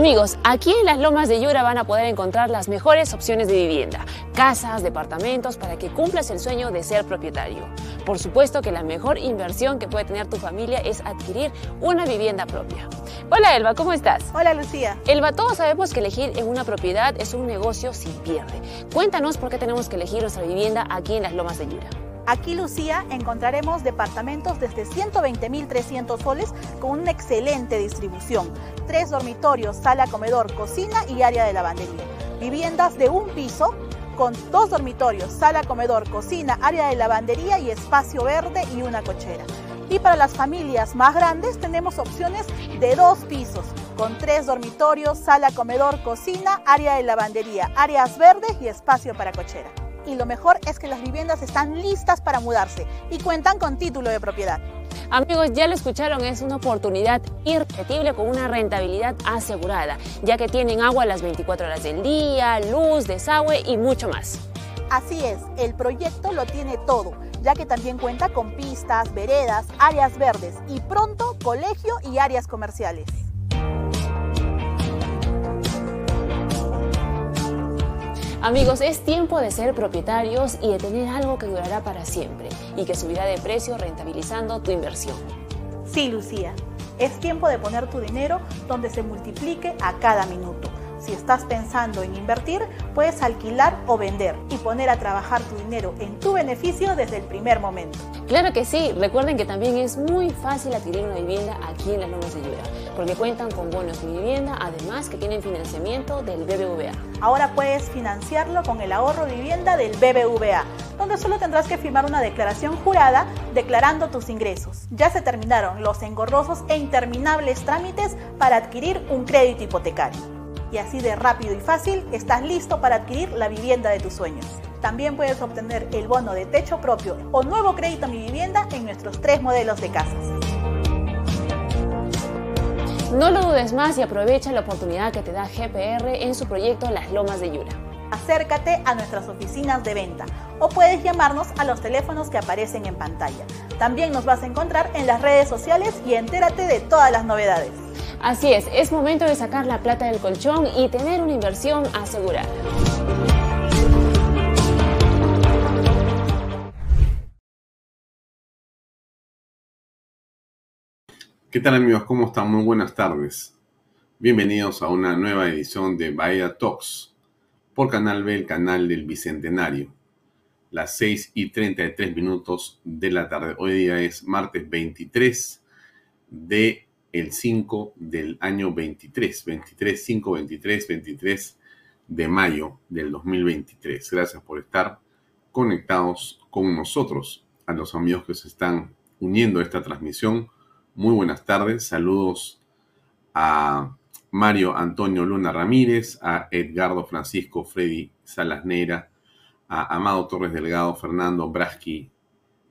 Amigos, aquí en las Lomas de Yura van a poder encontrar las mejores opciones de vivienda, casas, departamentos, para que cumplas el sueño de ser propietario. Por supuesto que la mejor inversión que puede tener tu familia es adquirir una vivienda propia. Hola Elba, ¿cómo estás? Hola Lucía. Elba, todos sabemos que elegir en una propiedad es un negocio sin pierde. Cuéntanos por qué tenemos que elegir nuestra vivienda aquí en las Lomas de Yura. Aquí, Lucía, encontraremos departamentos desde 120.300 soles con una excelente distribución. Tres dormitorios, sala, comedor, cocina y área de lavandería. Viviendas de un piso con dos dormitorios, sala, comedor, cocina, área de lavandería y espacio verde y una cochera. Y para las familias más grandes tenemos opciones de dos pisos, con tres dormitorios, sala, comedor, cocina, área de lavandería, áreas verdes y espacio para cochera y lo mejor es que las viviendas están listas para mudarse y cuentan con título de propiedad. Amigos, ya lo escucharon, es una oportunidad irrepetible con una rentabilidad asegurada, ya que tienen agua las 24 horas del día, luz, desagüe y mucho más. Así es, el proyecto lo tiene todo, ya que también cuenta con pistas, veredas, áreas verdes y pronto colegio y áreas comerciales. Amigos, es tiempo de ser propietarios y de tener algo que durará para siempre y que subirá de precio rentabilizando tu inversión. Sí, Lucía, es tiempo de poner tu dinero donde se multiplique a cada minuto. Si estás pensando en invertir, puedes alquilar o vender y poner a trabajar tu dinero en tu beneficio desde el primer momento. Claro que sí, recuerden que también es muy fácil adquirir una vivienda aquí en las Lomas de Yura, porque cuentan con bonos de vivienda, además que tienen financiamiento del BBVA. Ahora puedes financiarlo con el ahorro vivienda del BBVA, donde solo tendrás que firmar una declaración jurada declarando tus ingresos. Ya se terminaron los engorrosos e interminables trámites para adquirir un crédito hipotecario. Y así de rápido y fácil estás listo para adquirir la vivienda de tus sueños. También puedes obtener el bono de techo propio o nuevo crédito a mi vivienda en nuestros tres modelos de casas. No lo dudes más y aprovecha la oportunidad que te da GPR en su proyecto Las Lomas de Yura. Acércate a nuestras oficinas de venta o puedes llamarnos a los teléfonos que aparecen en pantalla. También nos vas a encontrar en las redes sociales y entérate de todas las novedades. Así es, es momento de sacar la plata del colchón y tener una inversión asegurada. ¿Qué tal amigos? ¿Cómo están? Muy buenas tardes. Bienvenidos a una nueva edición de Bahía Talks por Canal B, el canal del Bicentenario. Las 6 y 33 minutos de la tarde. Hoy día es martes 23 de el 5 del año 23. 23, 5, 23, 23 de mayo del 2023. Gracias por estar conectados con nosotros. A los amigos que se están uniendo a esta transmisión muy buenas tardes. Saludos a Mario Antonio Luna Ramírez, a Edgardo Francisco Freddy Salas Neira, a Amado Torres Delgado, Fernando Braschi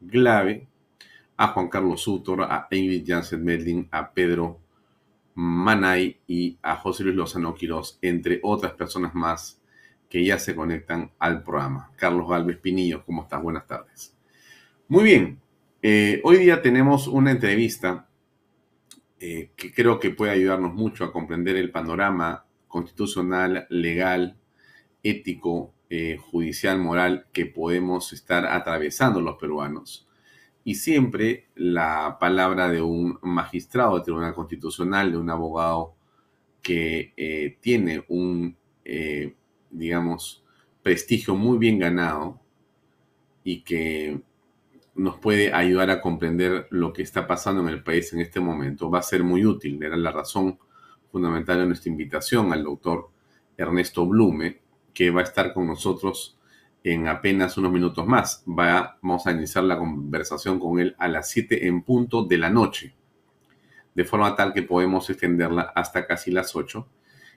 Glave, a Juan Carlos Sutor, a Ingrid Jansen Medlin, a Pedro Manay y a José Luis Lozano Quiroz, entre otras personas más que ya se conectan al programa. Carlos Galvez Pinillo, ¿cómo estás? Buenas tardes. Muy bien, eh, hoy día tenemos una entrevista eh, que creo que puede ayudarnos mucho a comprender el panorama constitucional, legal, ético, eh, judicial, moral que podemos estar atravesando los peruanos. Y siempre la palabra de un magistrado del Tribunal Constitucional, de un abogado que eh, tiene un digamos, prestigio muy bien ganado y que nos puede ayudar a comprender lo que está pasando en el país en este momento. Va a ser muy útil, era la razón fundamental de nuestra invitación al doctor Ernesto Blume, que va a estar con nosotros en apenas unos minutos más. Va, vamos a iniciar la conversación con él a las 7 en punto de la noche, de forma tal que podemos extenderla hasta casi las 8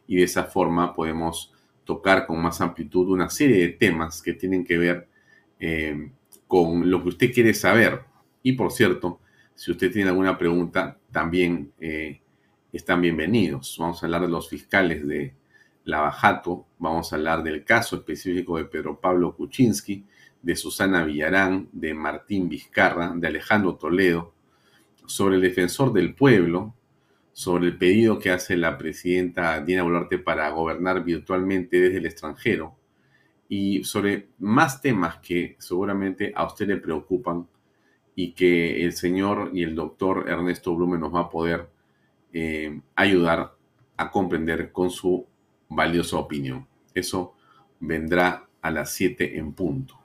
y de esa forma podemos tocar con más amplitud una serie de temas que tienen que ver eh, con lo que usted quiere saber. Y por cierto, si usted tiene alguna pregunta, también eh, están bienvenidos. Vamos a hablar de los fiscales de Lavajato, vamos a hablar del caso específico de Pedro Pablo Kuczynski, de Susana Villarán, de Martín Vizcarra, de Alejandro Toledo, sobre el defensor del pueblo, sobre el pedido que hace la presidenta Dina Boluarte para gobernar virtualmente desde el extranjero y sobre más temas que seguramente a usted le preocupan y que el señor y el doctor Ernesto Blume nos va a poder eh, ayudar a comprender con su valiosa opinión. Eso vendrá a las 7 en punto.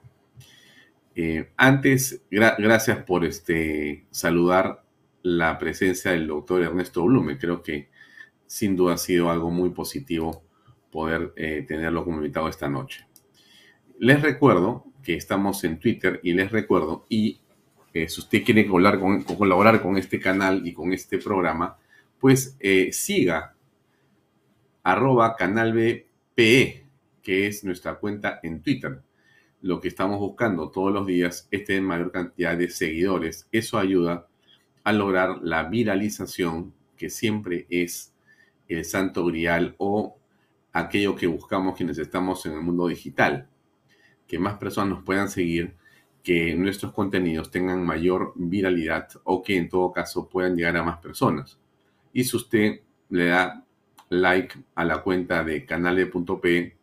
Eh, antes, gracias por este, saludar la presencia del doctor Ernesto Blume. Creo que sin duda ha sido algo muy positivo poder eh, tenerlo como invitado esta noche. Les recuerdo que estamos en Twitter y les recuerdo, y eh, si usted quiere colaborar con, colaborar con, este canal y con este programa, pues eh, siga arroba canal BPE, que es nuestra cuenta en Twitter. Lo que estamos buscando todos los días es tener mayor cantidad de seguidores. Eso ayuda a lograr la viralización, que siempre es el santo grial o aquello que buscamos quienes estamos en el mundo digital. Que más personas nos puedan seguir, que nuestros contenidos tengan mayor viralidad o que en todo caso puedan llegar a más personas. Y si usted le da like a la cuenta de canale.p,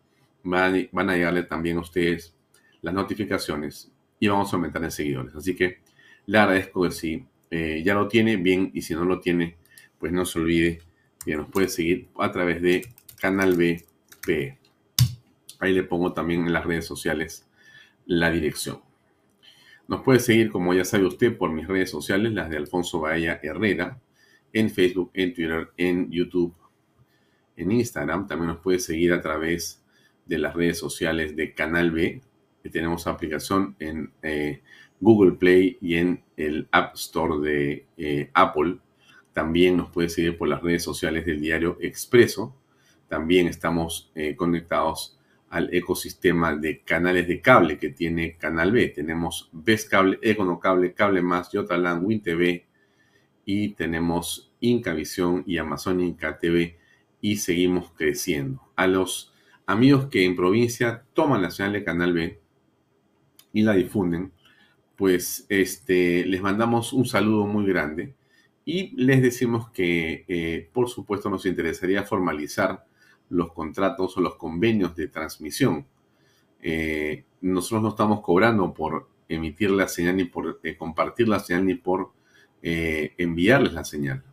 van, a llegarle también a ustedes las notificaciones y vamos a aumentar en seguidores. Así que le agradezco que sí eh, ya lo tiene, bien, y si no lo tiene, pues no se olvide que nos puede seguir a través de Canal BP. Ahí le pongo también en las redes sociales la dirección. Nos puede seguir, como ya sabe usted, por mis redes sociales, las de Alfonso Bahía Herrera, en Facebook, en Twitter, en YouTube, en Instagram. También nos puede seguir a través de las redes sociales de Canal B, que tenemos aplicación en eh, Google Play y en el App Store de eh, Apple. También nos puede seguir por las redes sociales del diario Expreso. También estamos eh, conectados al ecosistema de canales de cable que tiene Canal B. Tenemos Best Cable, Econocable, Cable Más, Yotaland, WinTV y tenemos Incavisión y Amazon Inca TV y seguimos creciendo. A los amigos que en provincia toman la señal de Canal B y la difunden, pues este, les mandamos un saludo muy grande y les decimos que, eh, por supuesto, nos interesaría formalizar los contratos o los convenios de transmisión. Eh, nosotros no estamos cobrando por emitir la señal ni por eh, compartir la señal ni por enviarles la señal.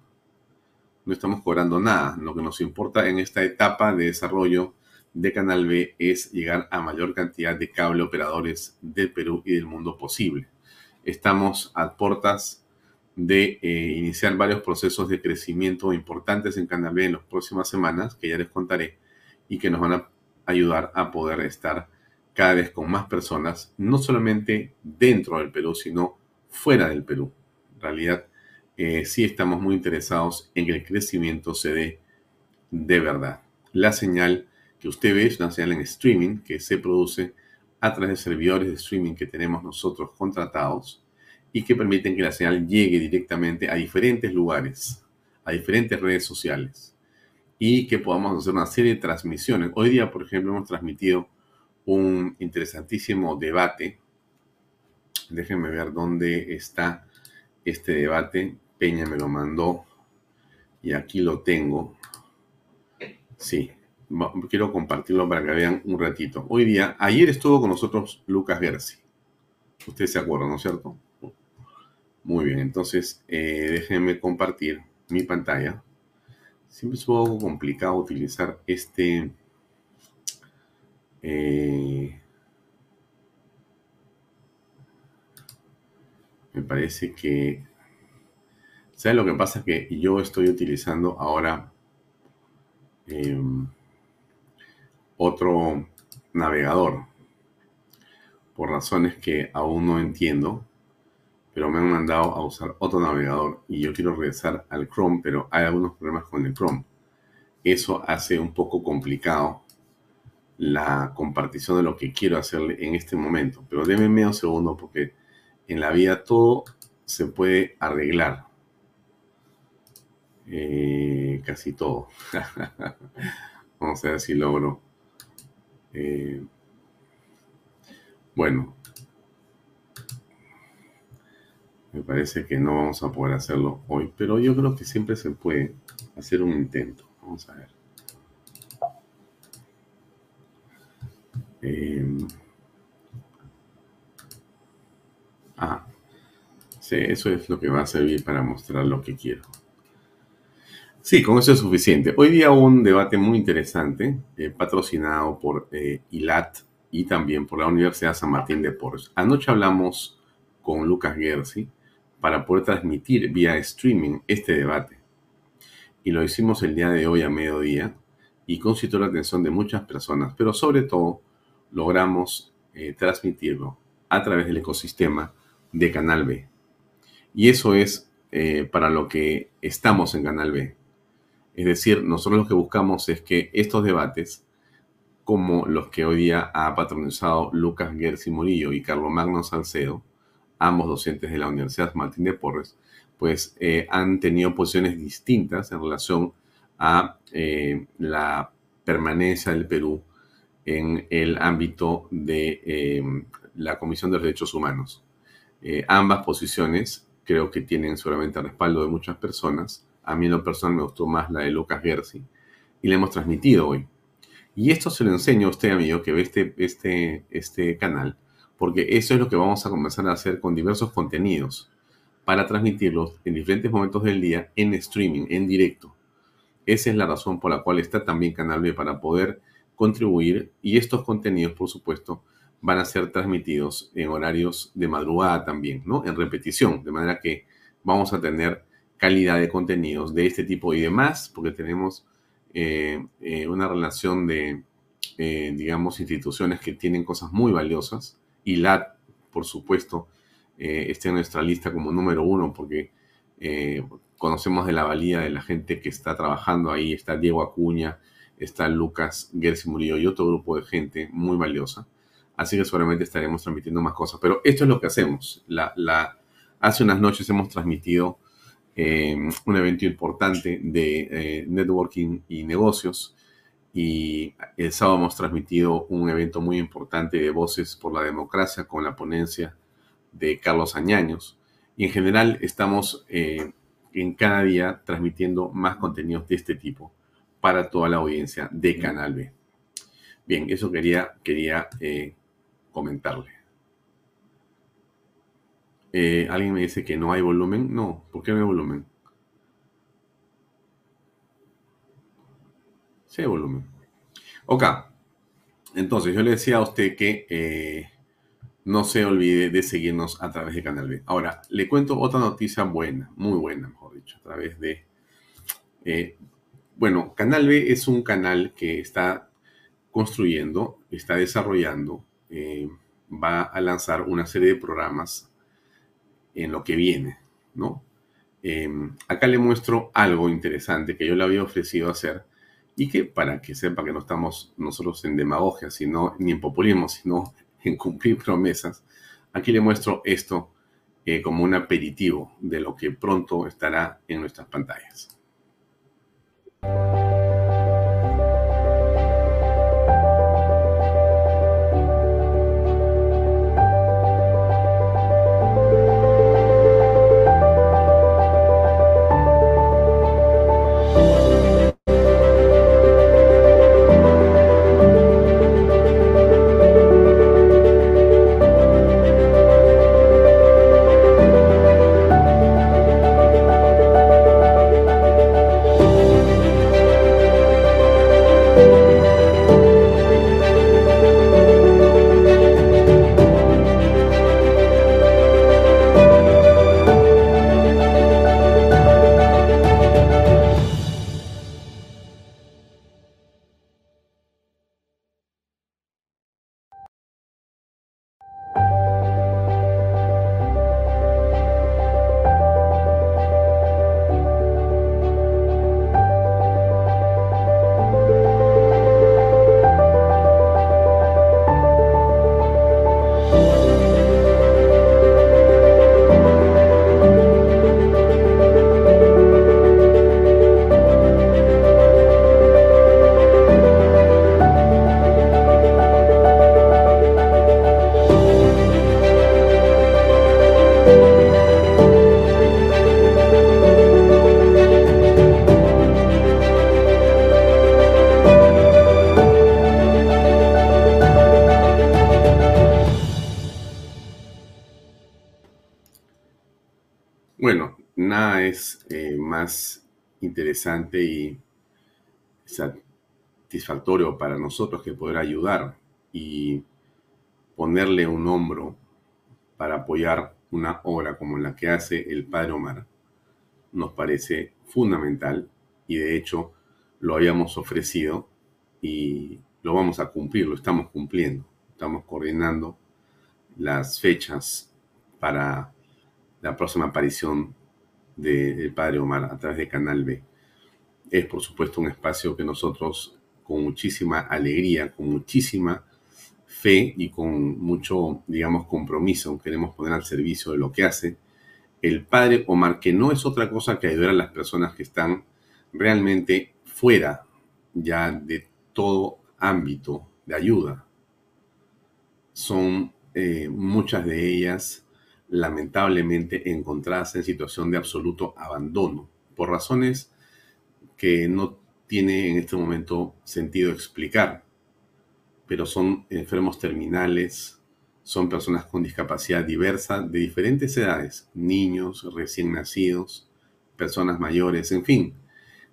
No estamos cobrando nada. Lo que nos importa en esta etapa de desarrollo de Canal B es llegar a mayor cantidad de cable operadores del Perú y del mundo posible estamos a puertas de eh, iniciar varios procesos de crecimiento importantes en Canal B en las próximas semanas, que ya les contaré, y que nos van a ayudar a poder estar cada vez con más personas, no solamente dentro del Perú, sino fuera del Perú. En realidad, eh, sí estamos muy interesados en que el crecimiento se dé de verdad. La señal que usted ve es una señal en streaming que se produce a través de servidores de streaming que tenemos nosotros contratados y que permiten que la señal llegue directamente a diferentes lugares, a diferentes redes sociales y que podamos hacer una serie de transmisiones. Hoy día, por ejemplo, hemos transmitido un interesantísimo debate. Déjenme ver dónde está este debate. Peña me lo mandó y aquí lo tengo. Sí, quiero compartirlo para que vean un ratito. Hoy día, ayer estuvo con nosotros Lucas Gersi. Ustedes se acuerdan, ¿no es cierto? Muy bien, entonces eh, déjenme compartir mi pantalla. Siempre es un poco complicado utilizar este, Eh, me parece que... ¿Sabes lo que pasa? Que yo estoy utilizando ahora em, otro navegador por razones que aún no entiendo, pero me han mandado a usar otro navegador y yo quiero regresar al Chrome, pero hay algunos problemas con el Chrome. Eso hace un poco complicado la compartición de lo que quiero hacerle en este momento. Pero déjenme un segundo porque en la vida todo se puede arreglar. Eh, casi todo. Vamos a ver si logro. Eh, bueno, me parece que no vamos a poder hacerlo hoy, pero yo creo que siempre se puede hacer un intento. Vamos a ver. Em, ah, sí, eso es lo que va a servir para mostrar lo que quiero. Sí, con eso es suficiente. Hoy día un debate muy interesante, eh, patrocinado por eh, ILAT y también por la Universidad San Martín de Porres. Anoche hablamos con Lucas Gersi para poder transmitir vía streaming este debate. Y lo hicimos el día de hoy a mediodía y concitó la atención de muchas personas, pero sobre todo logramos eh, transmitirlo a través del ecosistema de Canal B. Y eso es eh, para lo que estamos en Canal B. Es decir, nosotros lo que buscamos es que estos debates, como los que hoy día ha patronizado Lucas Gersi Murillo y Carlos Magno Salcedo, ambos docentes de la Universidad Martín de Porres, pues eh, han tenido posiciones distintas en relación a la permanencia del Perú en el ámbito de em, la Comisión de Derechos Humanos. Eh, ambas posiciones creo que tienen seguramente el respaldo de muchas personas. A mí en lo personal me gustó más la de Lucas Gersi y la hemos transmitido hoy. Y esto se lo enseño a usted, amigo, que ve este, este, este canal, porque eso es lo que vamos a comenzar a hacer con diversos contenidos para transmitirlos en diferentes momentos del día en streaming, en directo. Esa es la razón por la cual está también Canal B para poder contribuir y estos contenidos, por supuesto, van a ser transmitidos en horarios de madrugada también, ¿no? En repetición, de manera que vamos a tener calidad de contenidos de este tipo y demás, porque tenemos eh, eh, una relación de, eh, digamos, instituciones que tienen cosas muy valiosas y la, por supuesto, está en nuestra lista como número uno porque conocemos de la valía de la gente que está trabajando ahí, está Diego Acuña, está Lucas Gersi Murillo y otro grupo de gente muy valiosa. Así que seguramente estaremos transmitiendo más cosas. Pero esto es lo que hacemos. La, hace unas noches hemos transmitido eh, un evento importante de eh, networking y negocios. Y el sábado hemos transmitido un evento muy importante de Voces por la Democracia con la ponencia de Carlos Añaños. Y en general estamos eh, en cada día transmitiendo más contenidos de este tipo para toda la audiencia de Canal B. Bien, eso quería, quería eh, comentarle. Eh, ¿Alguien me dice que no hay volumen? No, ¿por qué no hay volumen? Sí volumen. Ok, entonces yo le decía a usted que eh, no se olvide de seguirnos a través de Canal B. Ahora, le cuento otra noticia buena, muy buena, mejor dicho, a través de bueno, Canal B es un canal que está construyendo, está desarrollando, eh, va a lanzar una serie de programas en lo que viene, ¿no? Acá le muestro algo interesante que yo le había ofrecido hacer y que para que sepa que no estamos nosotros en demagogia, sino ni en populismo, sino en cumplir promesas, aquí le muestro esto eh, como un aperitivo de lo que pronto estará en nuestras pantallas. Y satisfactorio para nosotros que poder ayudar y ponerle un hombro para apoyar una obra como la que hace el Padre Omar nos parece fundamental y de hecho lo habíamos ofrecido y lo vamos a cumplir, lo estamos cumpliendo. Estamos coordinando las fechas para la próxima aparición del Padre Omar a través de Canal B. Es por supuesto un espacio que nosotros con muchísima alegría, con muchísima fe y con mucho, digamos, compromiso queremos poner al servicio de lo que hace el Padre Omar, que no es otra cosa que ayudar a las personas que están realmente fuera ya de todo ámbito de ayuda. Son eh, muchas de ellas lamentablemente encontradas en situación de absoluto abandono, por razones que no tiene en este momento sentido explicar, pero son enfermos terminales, son personas con discapacidad diversa de diferentes edades, niños, recién nacidos, personas mayores, en fin.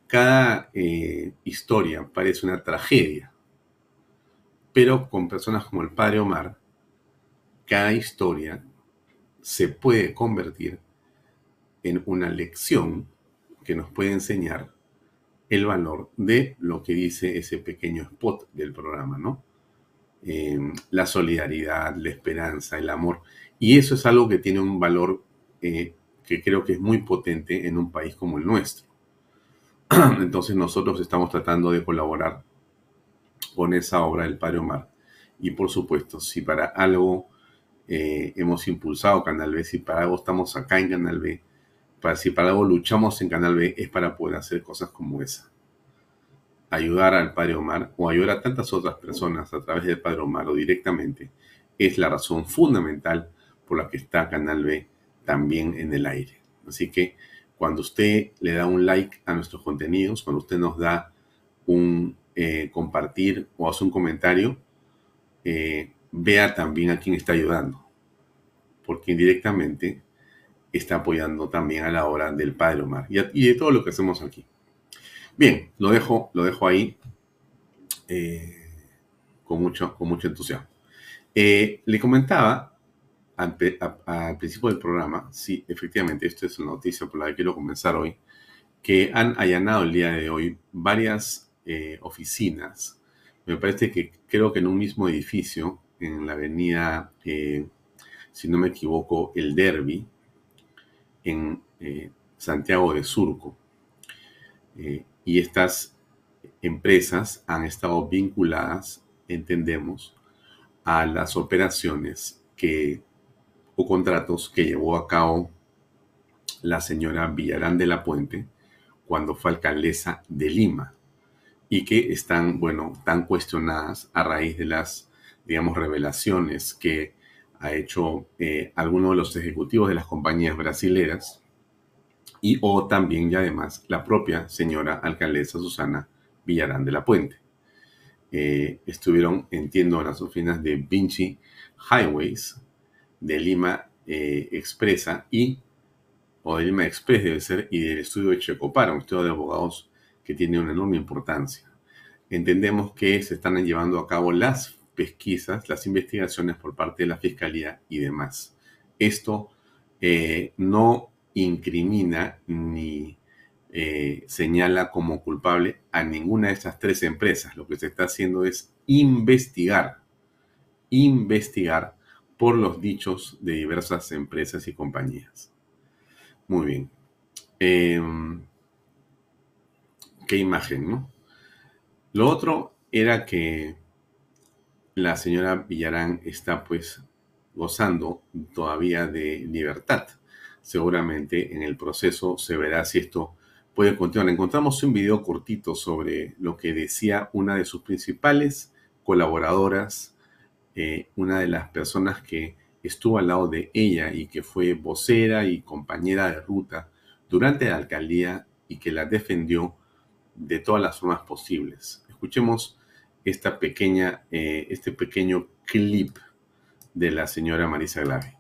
Cada eh, historia parece una tragedia, pero con personas como el padre Omar, cada historia se puede convertir en una lección que nos puede enseñar el valor de lo que dice ese pequeño spot del programa, ¿no? Em, la solidaridad, la esperanza, el amor. Y eso es algo que tiene un valor eh, que creo que es muy potente en un país como el nuestro. Entonces nosotros estamos tratando de colaborar con esa obra del Padre Omar. Y por supuesto, si para algo eh, hemos impulsado Canal B, si para algo estamos acá en Canal B, para, si para algo luchamos en Canal B, es para poder hacer cosas como esa. Ayudar al Padre Omar o ayudar a tantas otras personas a través del Padre Omar o directamente es la razón fundamental por la que está Canal B también en el aire. Así que cuando usted le da un like a nuestros contenidos, cuando usted nos da un eh, compartir o hace un comentario, eh, vea también a quién está ayudando, porque indirectamente está apoyando también a la obra del Padre Omar y, de todo lo que hacemos aquí. Bien, lo dejo, lo dejo ahí eh, con, mucho, con mucho entusiasmo. Eh, le comentaba al, principio del programa, sí, efectivamente, esto es una noticia por la que quiero comenzar hoy, que han allanado el día de hoy varias eh, oficinas. Me parece que creo que en un mismo edificio en la avenida, si no me equivoco, El Derby, en eh, Santiago de Surco. Eh, y estas empresas han estado vinculadas, entendemos, a las operaciones que, o contratos que llevó a cabo la señora Villarán de la Puente cuando fue alcaldesa de Lima y que están, bueno, tan cuestionadas a raíz de las digamos, revelaciones que ha hecho eh, alguno de los ejecutivos de las compañías brasileras y o también y además la propia señora alcaldesa Susana Villarán de la Puente. Eh, estuvieron, entiendo, en las oficinas de Vinci Highways, de Lima eh, Expresa y, o de Lima Express debe ser, y del estudio de Checopara, un estudio de abogados que tiene una enorme importancia. Entendemos que se están llevando a cabo las pesquisas, las investigaciones por parte de la Fiscalía y demás. Esto eh, no incrimina ni eh, señala como culpable a ninguna de estas tres empresas. Lo que se está haciendo es investigar, investigar por los dichos de diversas empresas y compañías. Muy bien. Em, qué imagen, ¿no? Lo otro era que la señora Villarán está pues gozando todavía de libertad. Seguramente en el proceso se verá si esto puede continuar. Encontramos un video cortito sobre lo que decía una de sus principales colaboradoras, eh, una de las personas que estuvo al lado de ella y que fue vocera y compañera de ruta durante la alcaldía y que la defendió de todas las formas posibles. Escuchemos esta pequeña, eh, este pequeño clip de la señora Marisa Glave.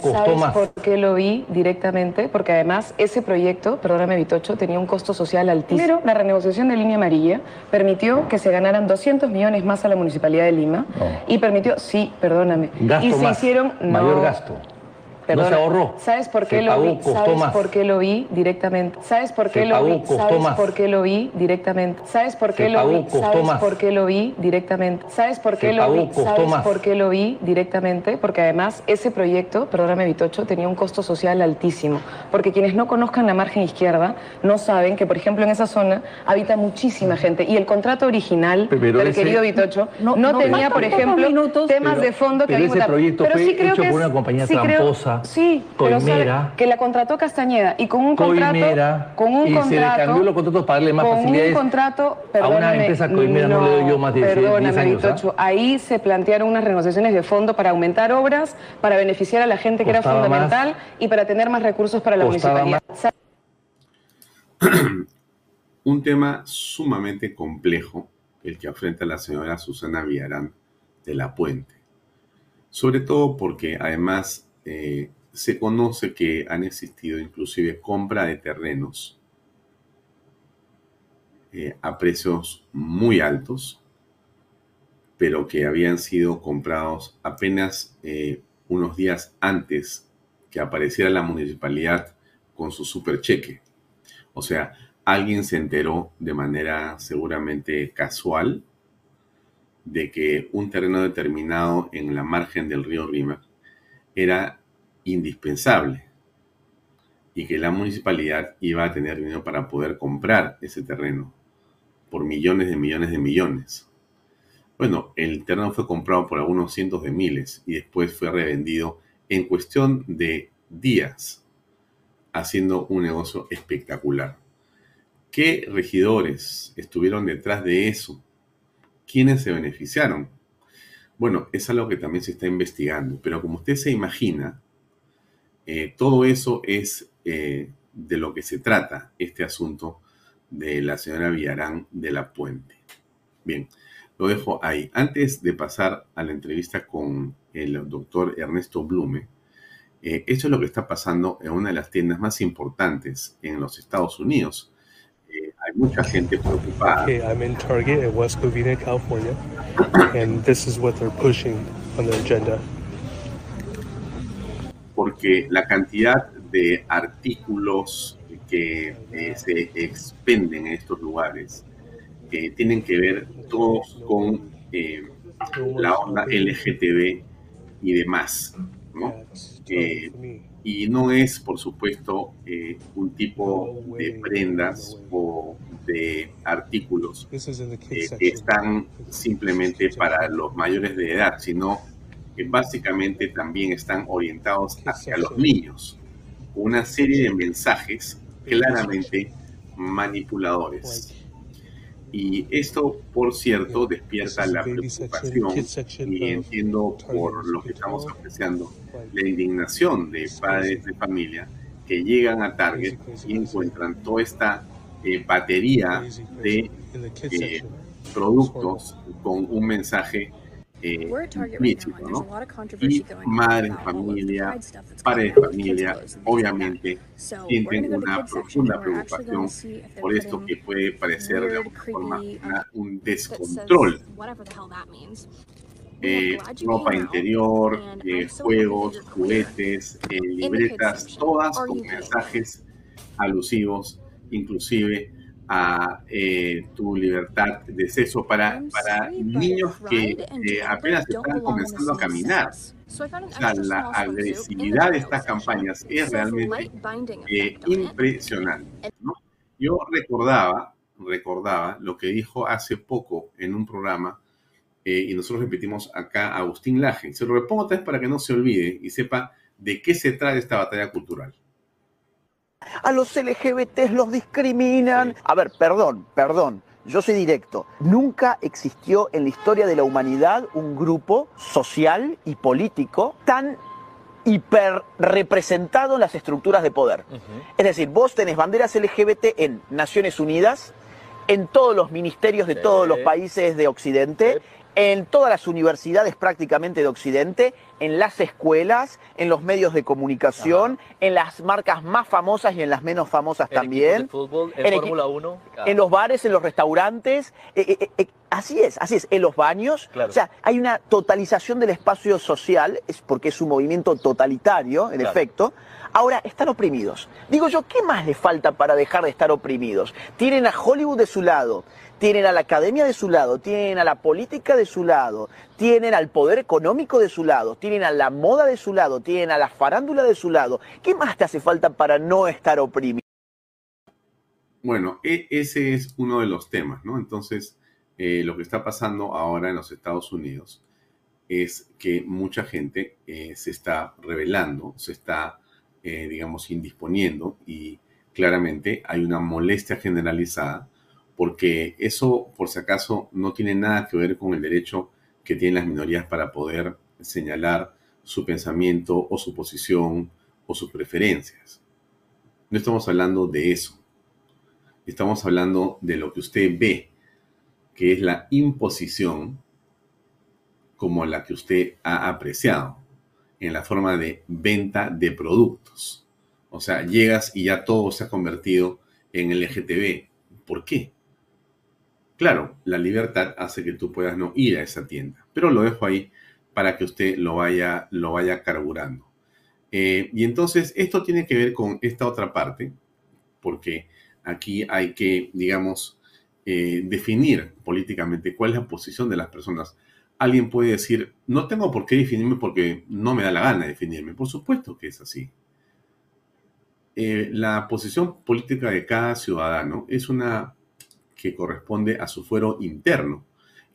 ¿Sabes por qué lo vi directamente? Porque además ese proyecto, perdóname Vitocho, tenía un costo social altísimo. Pero la renegociación de línea amarilla permitió que se ganaran 200 millones más a la Municipalidad de Lima y permitió, sí, perdóname, Gasto y se más, hicieron mayor gasto. No se ahorró. ¿Sabes por qué Se lo pagó, vi? costó ¿Sabes más. por qué lo vi directamente? ¿Sabes por qué Se lo pagó, vi? costó ¿Sabes más. por qué lo vi directamente? ¿Sabes por qué Se lo pagó, vi? ¿Sabes más. por qué lo vi directamente? ¿Sabes por qué Se lo pagó, vi? ¿Sabes más. por qué lo vi directamente? Porque además ese proyecto, perdóname Vitocho, tenía un costo social altísimo. Porque quienes no conozcan la margen izquierda no saben que, por ejemplo, en esa zona habita muchísima gente. Y el contrato original Pero del ese- querido Vitocho no, no, tenía, por ejemplo, minutos. temas Pero- de fondo que pero había ese proyecto Pero fue sí creo hecho que por una compañía sí creo- sí, coimera. que la contrató Castañeda y con un contrato Coimera, con un y se le contrato cambió los contratos para darle más con facilidades un contrato a una empresa coimera no le doy yo más de 10 perdóname, años, ¿ah? Vitocho, ahí se plantearon unas renegociaciones de fondo para aumentar obras para beneficiar a la gente que era más. fundamental y para tener más recursos para la municipalidad Un tema sumamente complejo el que enfrenta la señora Susana Villarán de la Puente. Sobre todo porque además eh, se conoce que han existido inclusive compra de terrenos eh, a precios muy altos, pero que habían sido comprados apenas eh, unos días antes que apareciera la municipalidad con su supercheque. O sea, alguien se enteró de manera seguramente casual de que un terreno determinado en la margen del río Rímac era indispensable y que la municipalidad iba a tener dinero para poder comprar ese terreno por millones de millones de millones. Bueno, el terreno fue comprado por algunos cientos de miles y después fue revendido en cuestión de días, haciendo un negocio espectacular. ¿Qué regidores estuvieron detrás de eso? ¿Quiénes se beneficiaron? Bueno, es algo que también se está investigando, pero como usted se imagina, eh, todo eso es eh, de lo que se trata este asunto de la señora Villarán de la Puente. Bien, lo dejo ahí. Antes de pasar a la entrevista con el doctor Ernesto Blume, eh, esto es lo que está pasando en una de las tiendas más importantes en los Estados Unidos. Hay mucha gente preocupada. Okay, I'm in Target West Covina, California, and this is what they're pushing on their agenda. porque la cantidad de artículos que eh, se expenden en estos lugares eh, tienen que ver todos con eh, la onda LGTB y demás, ¿no? Y no es, por supuesto, eh, un tipo de prendas o de artículos eh, que están simplemente para los mayores de edad, sino que básicamente también están orientados hacia los niños. Una serie de mensajes claramente manipuladores. Y esto, por cierto, despierta la preocupación y entiendo por lo que estamos apreciando la indignación de padres de familia que llegan a Target y encuentran toda esta eh, batería de eh, productos con un mensaje eh, ¿no? Y madres de familia, padres de familia, obviamente sienten una profunda preocupación por esto que puede parecer de alguna forma creepy, um, una- un descontrol. Eh, ropa interior, eh, juegos, juguetes, eh, libretas, todas con mensajes alusivos, inclusive a eh, tu libertad de sexo para, para niños que eh, apenas están comenzando a caminar. O sea, la agresividad de estas campañas es realmente eh, impresionante. ¿no? Yo recordaba, recordaba lo que dijo hace poco en un programa eh, y nosotros repetimos acá Agustín Laje. Se lo repongo otra vez para que no se olvide y sepa de qué se trata esta batalla cultural. A los LGBTs los discriminan. A ver, perdón, perdón. Yo soy directo. Nunca existió en la historia de la humanidad un grupo social y político tan hiper representado en las estructuras de poder. Es decir, vos tenés banderas LGBT en Naciones Unidas, en todos los ministerios de todos los países de Occidente, en todas las universidades prácticamente de Occidente, en las escuelas, en los medios de comunicación, en las marcas más famosas y en las menos famosas también. De fútbol, en, En Fórmula 1. En los bares, en los restaurantes. eh, eh, eh, así es, así es. En los baños. Claro. O sea, hay una totalización del espacio social, es porque es un movimiento totalitario, en Claro. efecto. Ahora, están oprimidos. Digo yo, ¿qué más les falta para dejar de estar oprimidos? Tienen a Hollywood de su lado, tienen a la academia de su lado, tienen a la política de su lado, tienen al poder económico de su lado, tienen a la moda de su lado, tienen a la farándula de su lado. ¿Qué más te hace falta para no estar oprimido? Bueno, e- ese es uno de los temas, ¿no? Entonces, eh, lo que está pasando ahora en los Estados Unidos es que mucha gente eh, se está rebelando, se está, eh, digamos, indisponiendo y claramente hay una molestia generalizada porque eso, por si acaso, no tiene nada que ver con el derecho que tienen las minorías para poder señalar su pensamiento o su posición o sus preferencias. No estamos hablando de eso. Estamos hablando de lo que usted ve, que es la imposición como la que usted ha apreciado, en la forma de venta de productos. O sea, llegas y ya todo se ha convertido en LGTB. ¿Por qué? Claro, la libertad hace que tú puedas no ir a esa tienda, pero lo dejo ahí para que usted lo vaya, lo vaya carburando. Eh, y entonces esto tiene que ver con esta otra parte, porque aquí hay que, digamos, eh, definir políticamente cuál es la posición de las personas. Alguien puede decir, no tengo por qué definirme porque no me da la gana definirme. Por supuesto que es así. Eh, la posición política de cada ciudadano es una que corresponde a su fuero interno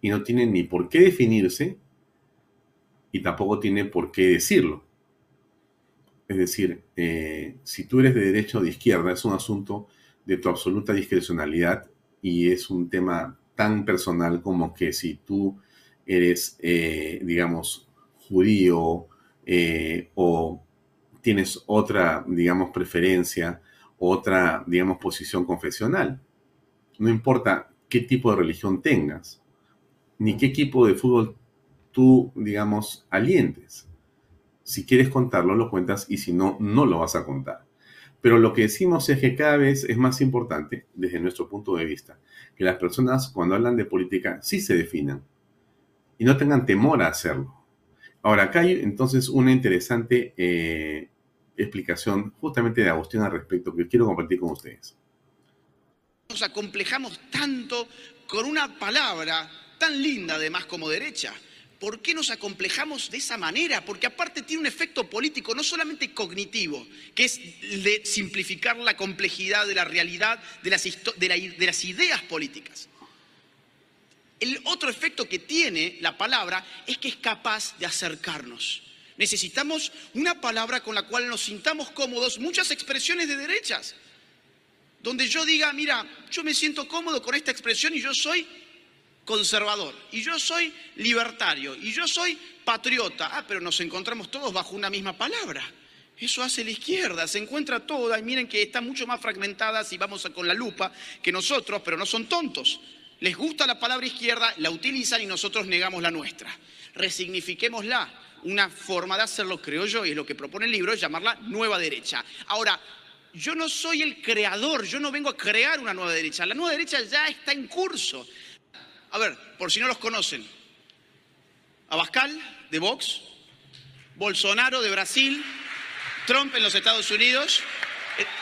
y no tiene ni por qué definirse y tampoco tiene por qué decirlo. Es decir, eh, si tú eres de derecha o de izquierda, es un asunto de tu absoluta discrecionalidad y es un tema tan personal como que si tú eres, eh, digamos, judío eh, o tienes otra, digamos, preferencia, otra, digamos, posición confesional. No importa qué tipo de religión tengas, ni qué equipo de fútbol tú, digamos, alientes. Si quieres contarlo, lo cuentas y si no, no lo vas a contar. Pero lo que decimos es que cada vez es más importante, desde nuestro punto de vista, que las personas cuando hablan de política sí se definan y no tengan temor a hacerlo. Ahora, acá hay entonces una interesante eh, explicación justamente de Agustín al respecto que quiero compartir con ustedes. Nos acomplejamos tanto con una palabra tan linda además como derecha. ¿Por qué nos acomplejamos de esa manera? Porque aparte tiene un efecto político, no solamente cognitivo, que es de simplificar la complejidad de la realidad, de las, de la, de las ideas políticas. El otro efecto que tiene la palabra es que es capaz de acercarnos. Necesitamos una palabra con la cual nos sintamos cómodos, muchas expresiones de derechas, donde yo diga, mira, yo me siento cómodo con esta expresión y yo soy conservador, y yo soy libertario, y yo soy patriota. Ah, pero nos encontramos todos bajo una misma palabra. Eso hace la izquierda, se encuentra toda, y miren que está mucho más fragmentada si vamos con la lupa que nosotros, pero no son tontos. Les gusta la palabra izquierda, la utilizan y nosotros negamos la nuestra. Resignifiquémosla. Una forma de hacerlo, creo yo, y es lo que propone el libro, es llamarla nueva derecha. Ahora, yo no soy el creador, yo no vengo a crear una nueva derecha. La nueva derecha ya está en curso. A ver, por si no los conocen. Abascal, de Vox, Bolsonaro, de Brasil, Trump en los Estados Unidos,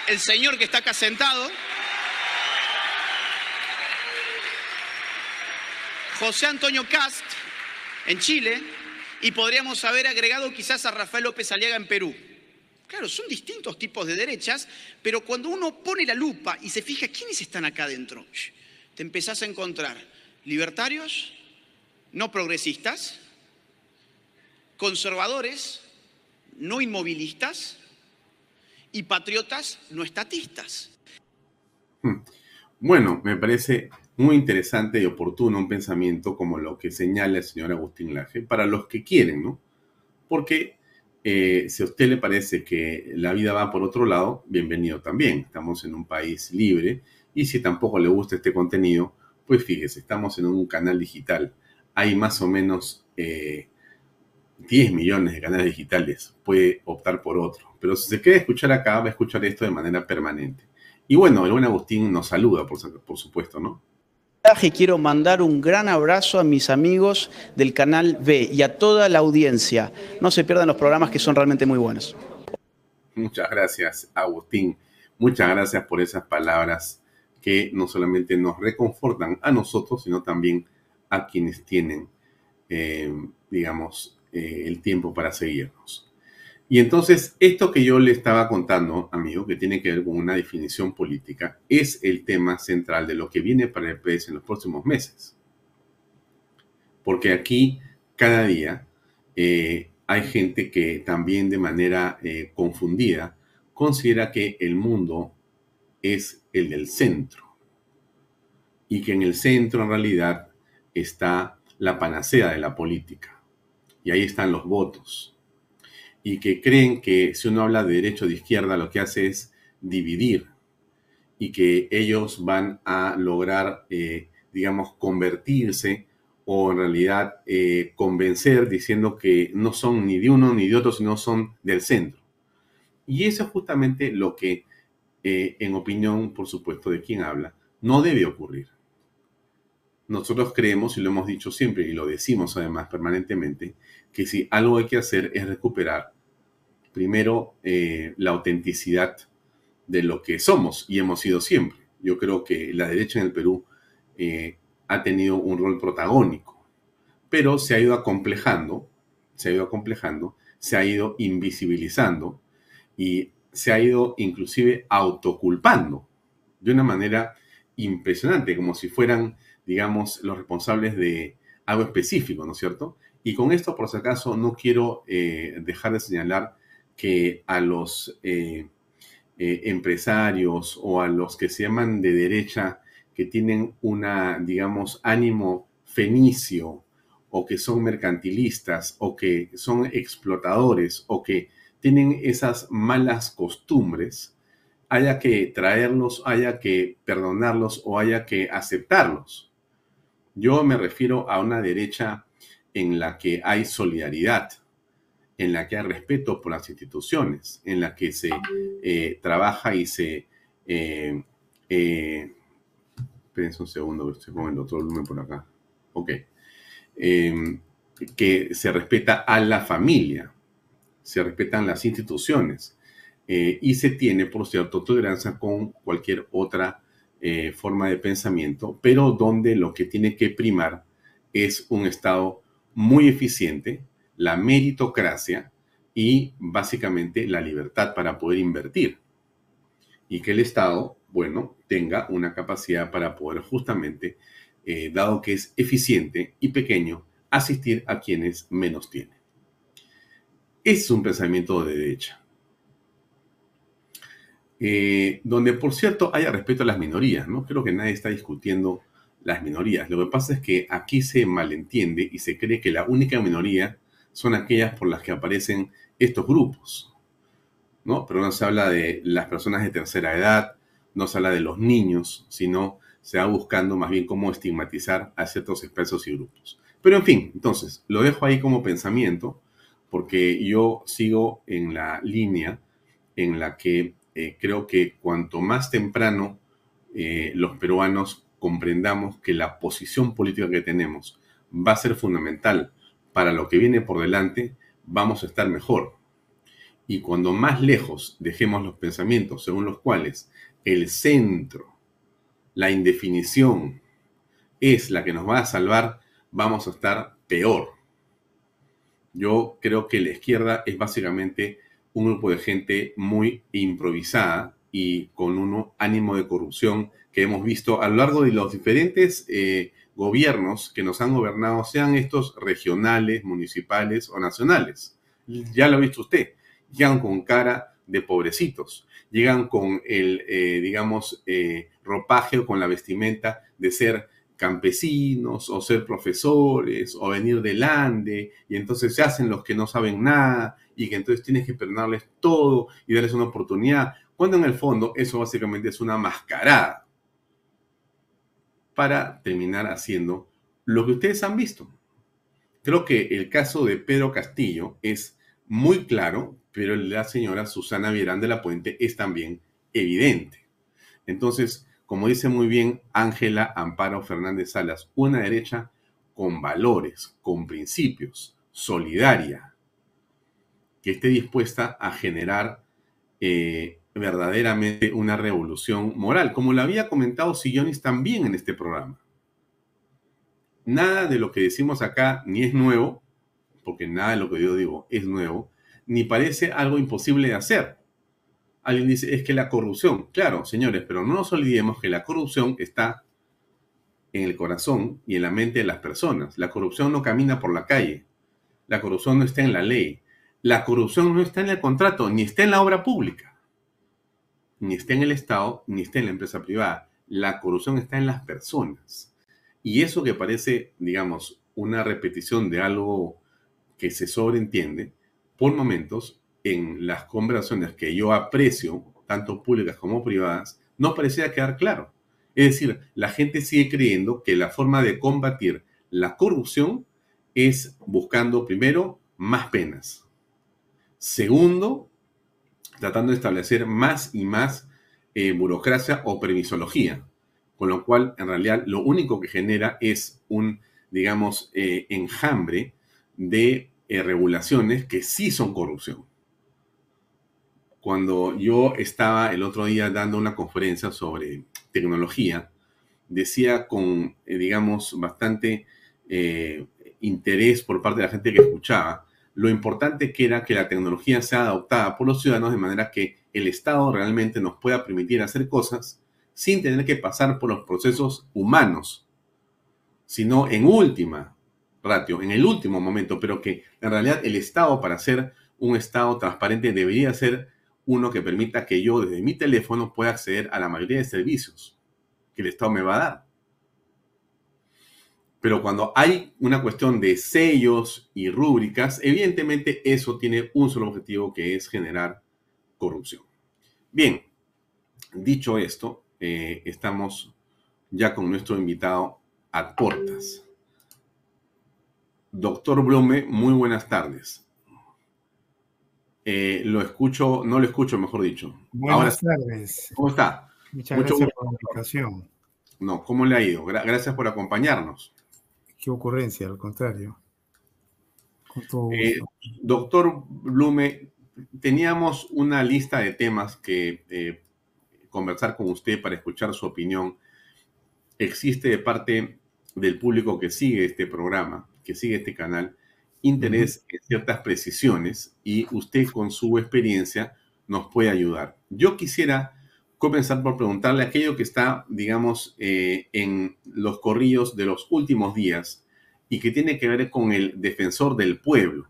el, señor que está acá sentado, José Antonio Cast en Chile y podríamos haber agregado quizás a Rafael López Aliaga en Perú. Claro, son distintos tipos de derechas, pero cuando uno pone la lupa y se fija quiénes están acá adentro, te empezás a encontrar libertarios, no progresistas, conservadores, no inmovilistas y patriotas no estatistas. Bueno, me parece muy interesante y oportuno un pensamiento como lo que señala el señor Agustín Laje para los que quieren, ¿no? Porque eh, si a usted le parece que la vida va por otro lado, bienvenido también. Estamos en un país libre y si tampoco le gusta este contenido, pues fíjese, estamos en un canal digital. Hay más o menos eh, 10 millones de canales digitales, puede optar por otro. Pero si se quiere escuchar acá, va a escuchar esto de manera permanente. Y bueno, el buen Agustín nos saluda, por, por supuesto, ¿no? Quiero mandar un gran abrazo a mis amigos del canal B y a toda la audiencia. No se pierdan los programas que son realmente muy buenos. Muchas gracias, Agustín. Muchas gracias por esas palabras que no solamente nos reconfortan a nosotros, sino también a quienes tienen, eh, digamos, eh, el tiempo para seguirnos. Y entonces, esto que yo le estaba contando, amigo, que tiene que ver con una definición política, es el tema central de lo que viene para el PS en los próximos meses. Porque aquí, cada día, eh, hay gente que también de manera confundida considera que el mundo es el del centro y que en el centro en realidad está la panacea de la política. Y ahí están los votos. Y que creen que si uno habla de derecho o de izquierda, lo que hace es dividir. Y que ellos van a lograr, eh, digamos, convertirse o en realidad eh, convencer diciendo que no son ni de uno ni de otro, sino son del centro. Y eso es justamente lo que, eh, en opinión, por supuesto, de quien habla, no debe ocurrir nosotros creemos, y lo hemos dicho siempre, y lo decimos además permanentemente, que si algo hay que hacer es recuperar, primero, eh, la autenticidad de lo que somos y hemos sido siempre. Yo creo que la derecha en el Perú eh, ha tenido un rol protagónico, pero se ha ido acomplejando, se ha ido acomplejando, se ha ido invisibilizando y se ha ido inclusive autoculpando de una manera impresionante, como si fueran digamos, los responsables de algo específico, ¿no es cierto? Y con esto, por si acaso, no quiero eh, dejar de señalar que a los eh, eh, empresarios o a los que se llaman de derecha, que tienen una, digamos, ánimo fenicio o que son mercantilistas o que son explotadores o que tienen esas malas costumbres, haya que traerlos, haya que perdonarlos o haya que aceptarlos. Yo me refiero a una derecha en la que hay solidaridad, en la que hay respeto por las instituciones, en la que se eh, trabaja y se... Eh, eh, un segundo, estoy todo el volumen por acá. Ok. Em, que se respeta a la familia, se respetan las instituciones y se tiene, por cierto, tolerancia con cualquier otra eh, forma de pensamiento, pero donde lo que tiene que primar es un Estado muy eficiente, la meritocracia y básicamente la libertad para poder invertir. Y que el Estado, bueno, tenga una capacidad para poder justamente, eh, dado que es eficiente y pequeño, asistir a quienes menos tienen. Es un pensamiento de derecha. Eh, donde por cierto haya respeto a las minorías, ¿no? Creo que nadie está discutiendo las minorías. Lo que pasa es que aquí se malentiende y se cree que la única minoría son aquellas por las que aparecen estos grupos, ¿no? Pero no se habla de las personas de tercera edad, no se habla de los niños, sino se va buscando más bien cómo estigmatizar a ciertos expresos y grupos. Pero en fin, entonces, lo dejo ahí como pensamiento, porque yo sigo en la línea en la que eh, creo que cuanto más temprano eh, los peruanos comprendamos que la posición política que tenemos va a ser fundamental para lo que viene por delante, vamos a estar mejor. Y cuando más lejos dejemos los pensamientos según los cuales el centro, la indefinición, es la que nos va a salvar, vamos a estar peor. Yo creo que la izquierda es básicamente un grupo de gente muy improvisada y con un ánimo de corrupción que hemos visto a lo largo de los diferentes eh, gobiernos que nos han gobernado, sean estos regionales, municipales o nacionales. Ya lo ha visto usted, llegan con cara de pobrecitos, llegan con el, eh, digamos, eh, ropaje o con la vestimenta de ser campesinos o ser profesores o venir del Ande y entonces se hacen los que no saben nada y que entonces tienes que perdonarles todo y darles una oportunidad, cuando en el fondo eso básicamente es una mascarada para terminar haciendo lo que ustedes han visto. Creo que el caso de Pedro Castillo es muy claro, pero la señora Susana Vierán de la Puente es también evidente. Entonces, como dice muy bien Ángela Amparo Fernández Salas, una derecha con valores, con principios, solidaria, que esté dispuesta a generar eh, verdaderamente una revolución moral, como lo había comentado Sillonis también en este programa. Nada de lo que decimos acá ni es nuevo, porque nada de lo que yo digo es nuevo, ni parece algo imposible de hacer. Alguien dice, es que la corrupción, claro, señores, pero no nos olvidemos que la corrupción está en el corazón y en la mente de las personas. La corrupción no camina por la calle. La corrupción no está en la ley. La corrupción no está en el contrato, ni está en la obra pública. Ni está en el Estado, ni está en la empresa privada. La corrupción está en las personas. Y eso que parece, digamos, una repetición de algo que se sobreentiende, por momentos, en las conversaciones que yo aprecio, tanto públicas como privadas, no parecía quedar claro. Es decir, la gente sigue creyendo que la forma de combatir la corrupción es buscando primero más penas. Segundo, tratando de establecer más y más eh, burocracia o permisología, con lo cual en realidad lo único que genera es un, digamos, eh, enjambre de eh, regulaciones que sí son corrupción. Cuando yo estaba el otro día dando una conferencia sobre tecnología, decía con, digamos, bastante interés por parte de la gente que escuchaba, lo importante que era que la tecnología sea adoptada por los ciudadanos de manera que el Estado realmente nos pueda permitir hacer cosas sin tener que pasar por los procesos humanos, sino en última ratio, en el último momento, pero que en realidad el Estado para ser un Estado transparente debería ser uno que permita que yo desde mi teléfono pueda acceder a la mayoría de servicios que el Estado me va a dar. Pero cuando hay una cuestión de sellos y rúbricas, evidentemente eso tiene un solo objetivo que es generar corrupción. Bien, dicho esto, eh, estamos ya con nuestro invitado a portas. Doctor Blume, muy buenas tardes. Eh, lo escucho, no lo escucho, mejor dicho. Buenas tardes. ¿Cómo está? Muchas gracias por la invitación. No, ¿cómo le ha ido? gracias por acompañarnos. Qué ocurrencia, al contrario. Eh, doctor Blume, teníamos una lista de temas que eh, conversar con usted para escuchar su opinión. Existe de parte del público que sigue este programa, que sigue este canal, interés en ciertas precisiones y usted con su experiencia nos puede ayudar. Yo quisiera comenzar por preguntarle aquello que está, digamos, eh, en los corrillos de los últimos días y que tiene que ver con el defensor del pueblo.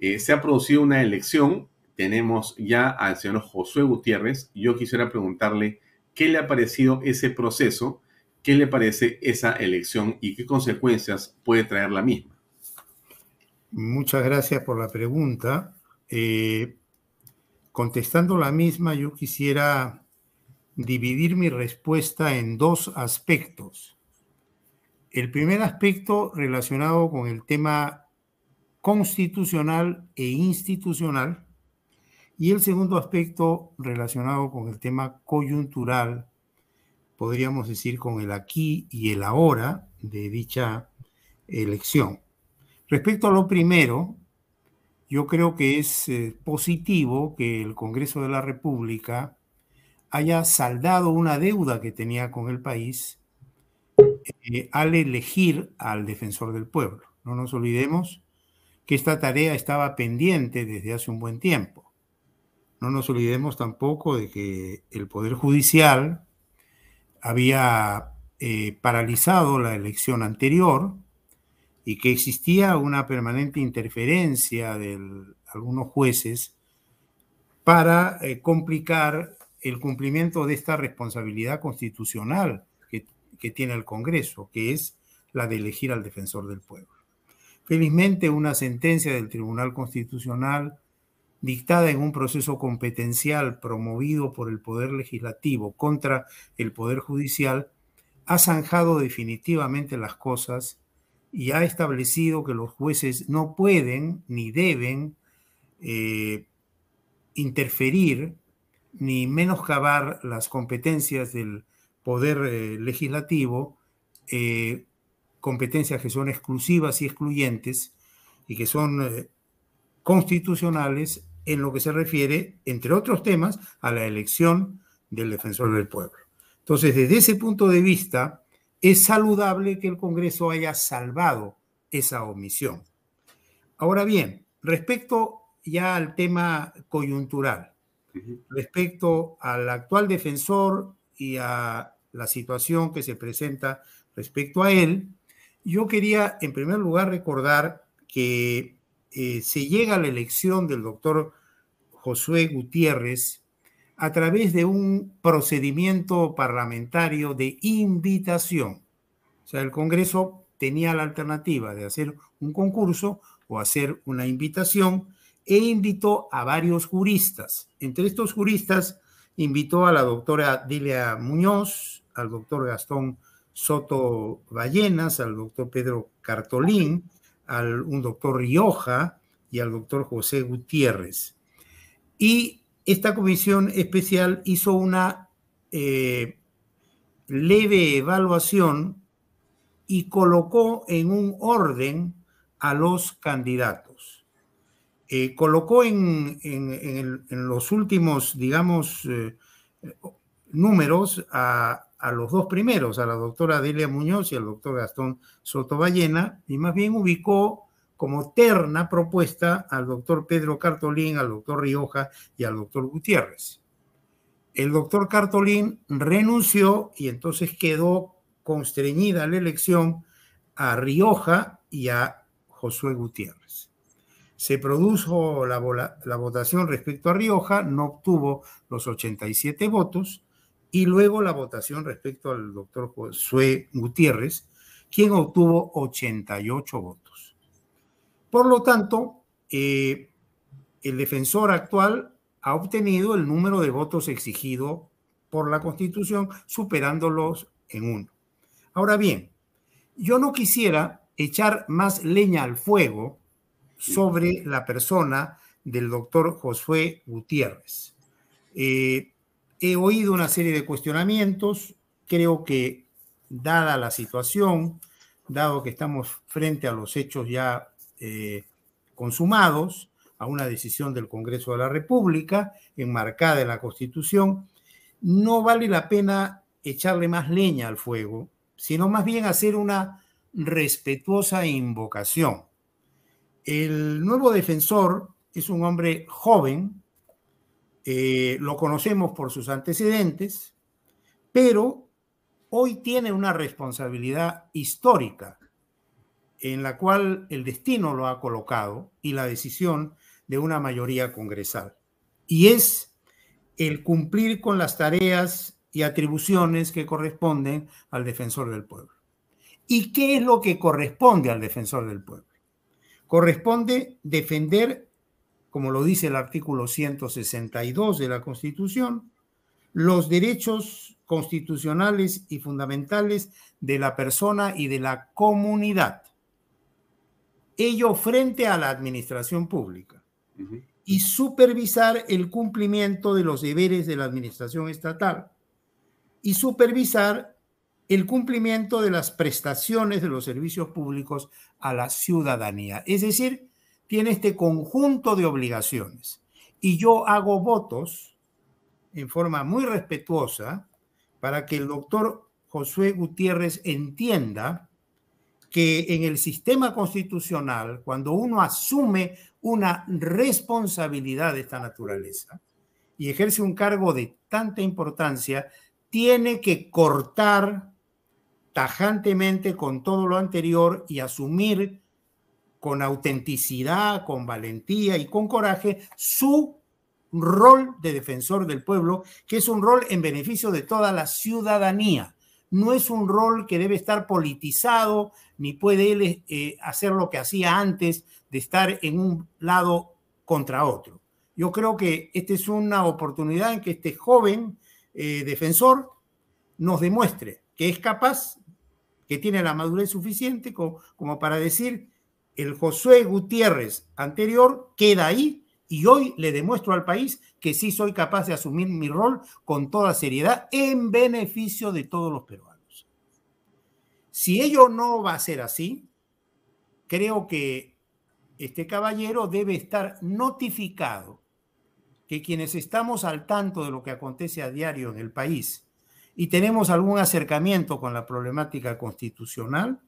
Eh, se ha producido una elección, tenemos ya al señor Josué Gutiérrez. Yo quisiera preguntarle qué le ha parecido ese proceso, qué le parece esa elección y qué consecuencias puede traer la misma. Muchas gracias por la pregunta. Eh, contestando la misma, yo quisiera dividir mi respuesta en dos aspectos. El primer aspecto relacionado con el tema constitucional e institucional y el segundo aspecto relacionado con el tema coyuntural, podríamos decir con el aquí y el ahora de dicha elección. Respecto a lo primero, yo creo que es eh, positivo que el Congreso de la República haya saldado una deuda que tenía con el país eh, al elegir al defensor del pueblo. No nos olvidemos que esta tarea estaba pendiente desde hace un buen tiempo. No nos olvidemos tampoco de que el Poder Judicial había eh, paralizado la elección anterior y que existía una permanente interferencia de algunos jueces para eh, complicar el cumplimiento de esta responsabilidad constitucional que, que tiene el Congreso, que es la de elegir al defensor del pueblo. Felizmente, una sentencia del Tribunal Constitucional dictada en un proceso competencial promovido por el Poder Legislativo contra el Poder Judicial, ha zanjado definitivamente las cosas y ha establecido que los jueces no pueden ni deben eh, interferir ni menoscabar las competencias del poder eh, legislativo, eh, competencias que son exclusivas y excluyentes y que son constitucionales en lo que se refiere, entre otros temas, a la elección del defensor del pueblo. Entonces, desde ese punto de vista, es saludable que el Congreso haya salvado esa omisión. Ahora bien, respecto ya al tema coyuntural, respecto al actual defensor y a la situación que se presenta respecto a él, yo quería en primer lugar recordar que eh, se llega a la elección del doctor Josué Gutiérrez a través de un procedimiento parlamentario de invitación. O sea, el Congreso tenía la alternativa de hacer un concurso o hacer una invitación e invitó a varios juristas. Entre estos juristas invitó a la doctora Dilia Muñoz, al doctor Gastón Soto Ballenas, al doctor Pedro Cartolín, al un doctor Rioja y al doctor José Gutiérrez. Y esta comisión especial hizo una eh, leve evaluación y colocó en un orden a los candidatos. Eh, colocó en, los últimos, digamos, eh, números a, los dos primeros, a la doctora Delia Muñoz y al doctor Gastón Sotoballena, y más bien ubicó como terna propuesta al doctor Pedro Cartolín, al doctor Rioja y al doctor Gutiérrez. El doctor Cartolín renunció y entonces quedó constreñida la elección a Rioja y a Josué Gutiérrez. Se produjo la, votación respecto a Rioja, no obtuvo los 87 votos, y luego la votación respecto al doctor Josué Gutiérrez, quien obtuvo 88 votos. Por lo tanto, eh, el defensor actual ha obtenido el número de votos exigido por la Constitución, superándolos en uno. Ahora bien, yo no quisiera echar más leña al fuego sobre la persona del doctor Josué Gutiérrez. Eh, he oído una serie de cuestionamientos, creo que dada la situación, dado que estamos frente a los hechos ya eh, consumados a una decisión del Congreso de la República, enmarcada en la Constitución, no vale la pena echarle más leña al fuego, sino más bien hacer una respetuosa invocación. El nuevo defensor es un hombre joven, eh, lo conocemos por sus antecedentes, pero hoy tiene una responsabilidad histórica en la cual el destino lo ha colocado y la decisión de una mayoría congresal. Y es el cumplir con las tareas y atribuciones que corresponden al defensor del pueblo. ¿Y qué es lo que corresponde al defensor del pueblo? Corresponde defender, como lo dice el artículo 162 de la Constitución, los derechos constitucionales y fundamentales de la persona y de la comunidad. Ello frente a la administración pública y supervisar el cumplimiento de los deberes de la administración estatal y supervisar el cumplimiento de las prestaciones de los servicios públicos a la ciudadanía. Es decir, tiene este conjunto de obligaciones. Y yo hago votos en forma muy respetuosa para que el doctor Josué Gutiérrez entienda que en el sistema constitucional, cuando uno asume una responsabilidad de esta naturaleza y ejerce un cargo de tanta importancia, tiene que cortar tajantemente con todo lo anterior y asumir con autenticidad, con valentía y con coraje su rol de defensor del pueblo, que es un rol en beneficio de toda la ciudadanía no es un rol que debe estar politizado, ni puede él eh, hacer lo que hacía antes de estar en un lado contra otro. Yo creo que esta es una oportunidad en que este joven eh, defensor nos demuestre que es capaz que tiene la madurez suficiente como, para decir, el Josué Gutiérrez anterior queda ahí y hoy le demuestro al país que sí soy capaz de asumir mi rol con toda seriedad en beneficio de todos los peruanos. Si ello no va a ser así, creo que este caballero debe estar notificado que quienes estamos al tanto de lo que acontece a diario en el país y tenemos algún acercamiento con la problemática constitucional,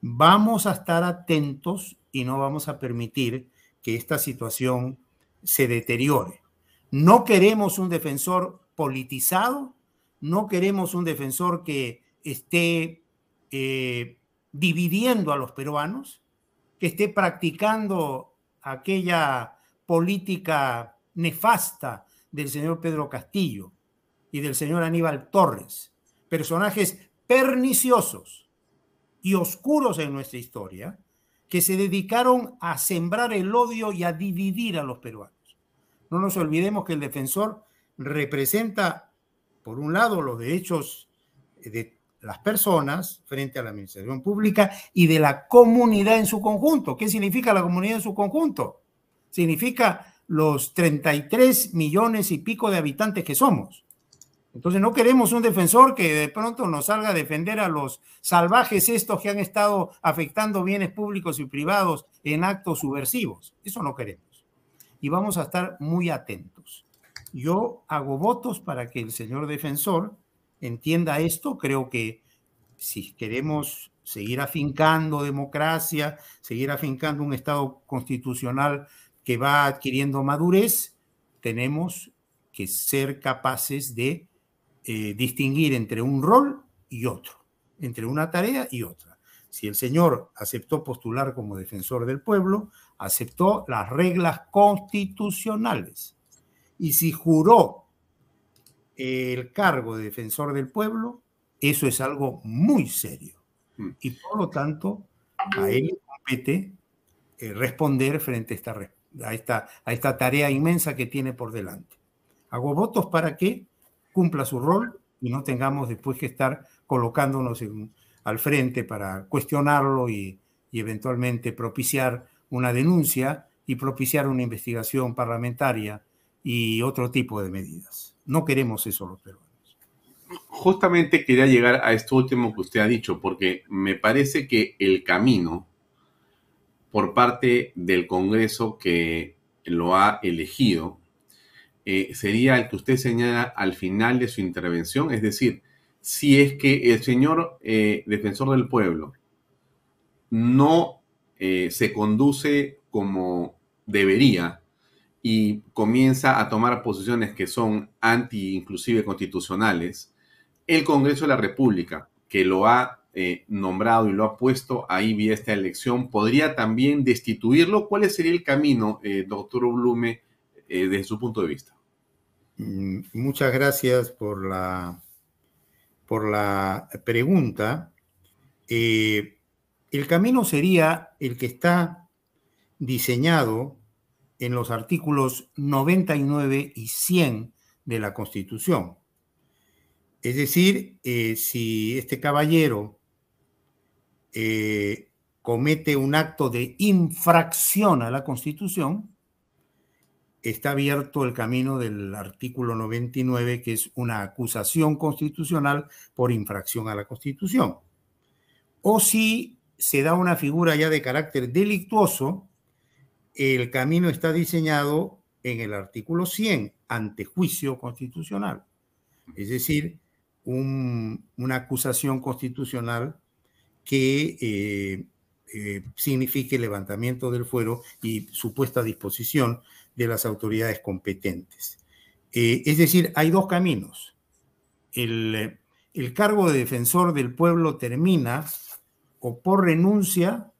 vamos a estar atentos y no vamos a permitir que esta situación se deteriore. No queremos un defensor politizado, no queremos un defensor que esté eh, dividiendo a los peruanos, que esté practicando aquella política nefasta del señor Pedro Castillo y del señor Aníbal Torres, personajes perniciosos y oscuros en nuestra historia, que se dedicaron a sembrar el odio y a dividir a los peruanos. No nos olvidemos que el defensor representa, por un lado, los derechos de las personas frente a la administración pública y de la comunidad en su conjunto. ¿Qué significa la comunidad en su conjunto? Significa los 33 millones y pico de habitantes que somos. Entonces no queremos un defensor que de pronto nos salga a defender a los salvajes estos que han estado afectando bienes públicos y privados en actos subversivos. Eso no queremos. Y vamos a estar muy atentos. Yo hago votos para que el señor defensor entienda esto. Creo que si queremos seguir afincando democracia, seguir afincando un Estado constitucional que va adquiriendo madurez, tenemos que ser capaces de eh, distinguir entre un rol y otro, entre una tarea y otra. Si el señor aceptó postular como defensor del pueblo, aceptó las reglas constitucionales. Y si juró el cargo de defensor del pueblo, eso es algo muy serio. Mm. Y por lo tanto, a él compete eh, responder frente a esta, a, esta, a esta tarea inmensa que tiene por delante. Hago votos para que cumpla su rol y no tengamos después que estar colocándonos al frente para cuestionarlo y, eventualmente propiciar una denuncia y propiciar una investigación parlamentaria y otro tipo de medidas. No queremos eso los peruanos. Justamente quería llegar a esto último que usted ha dicho, porque me parece que el camino por parte del Congreso que lo ha elegido eh, sería el que usted señala al final de su intervención, es decir, si es que el señor eh, defensor del pueblo no eh, se conduce como debería y comienza a tomar posiciones que son anti inclusive constitucionales, el Congreso de la República, que lo ha nombrado y lo ha puesto ahí vía esta elección, podría también destituirlo. ¿Cuál sería el camino, doctor Blume, desde su punto de vista. Mm, muchas gracias por la, por la pregunta. Eh, el camino sería el que está diseñado en los artículos 99 y 100 de la Constitución. Es decir, eh, si este caballero comete un acto de infracción a la Constitución, está abierto el camino del artículo 99, que es una acusación constitucional por infracción a la Constitución. O si se da una figura ya de carácter delictuoso, el camino está diseñado en el artículo 100, ante juicio constitucional. Es decir, una acusación constitucional que eh, eh, signifique levantamiento del fuero y supuesta disposición de las autoridades competentes. Eh, es decir, hay dos caminos. El, cargo de defensor del pueblo termina o por renuncia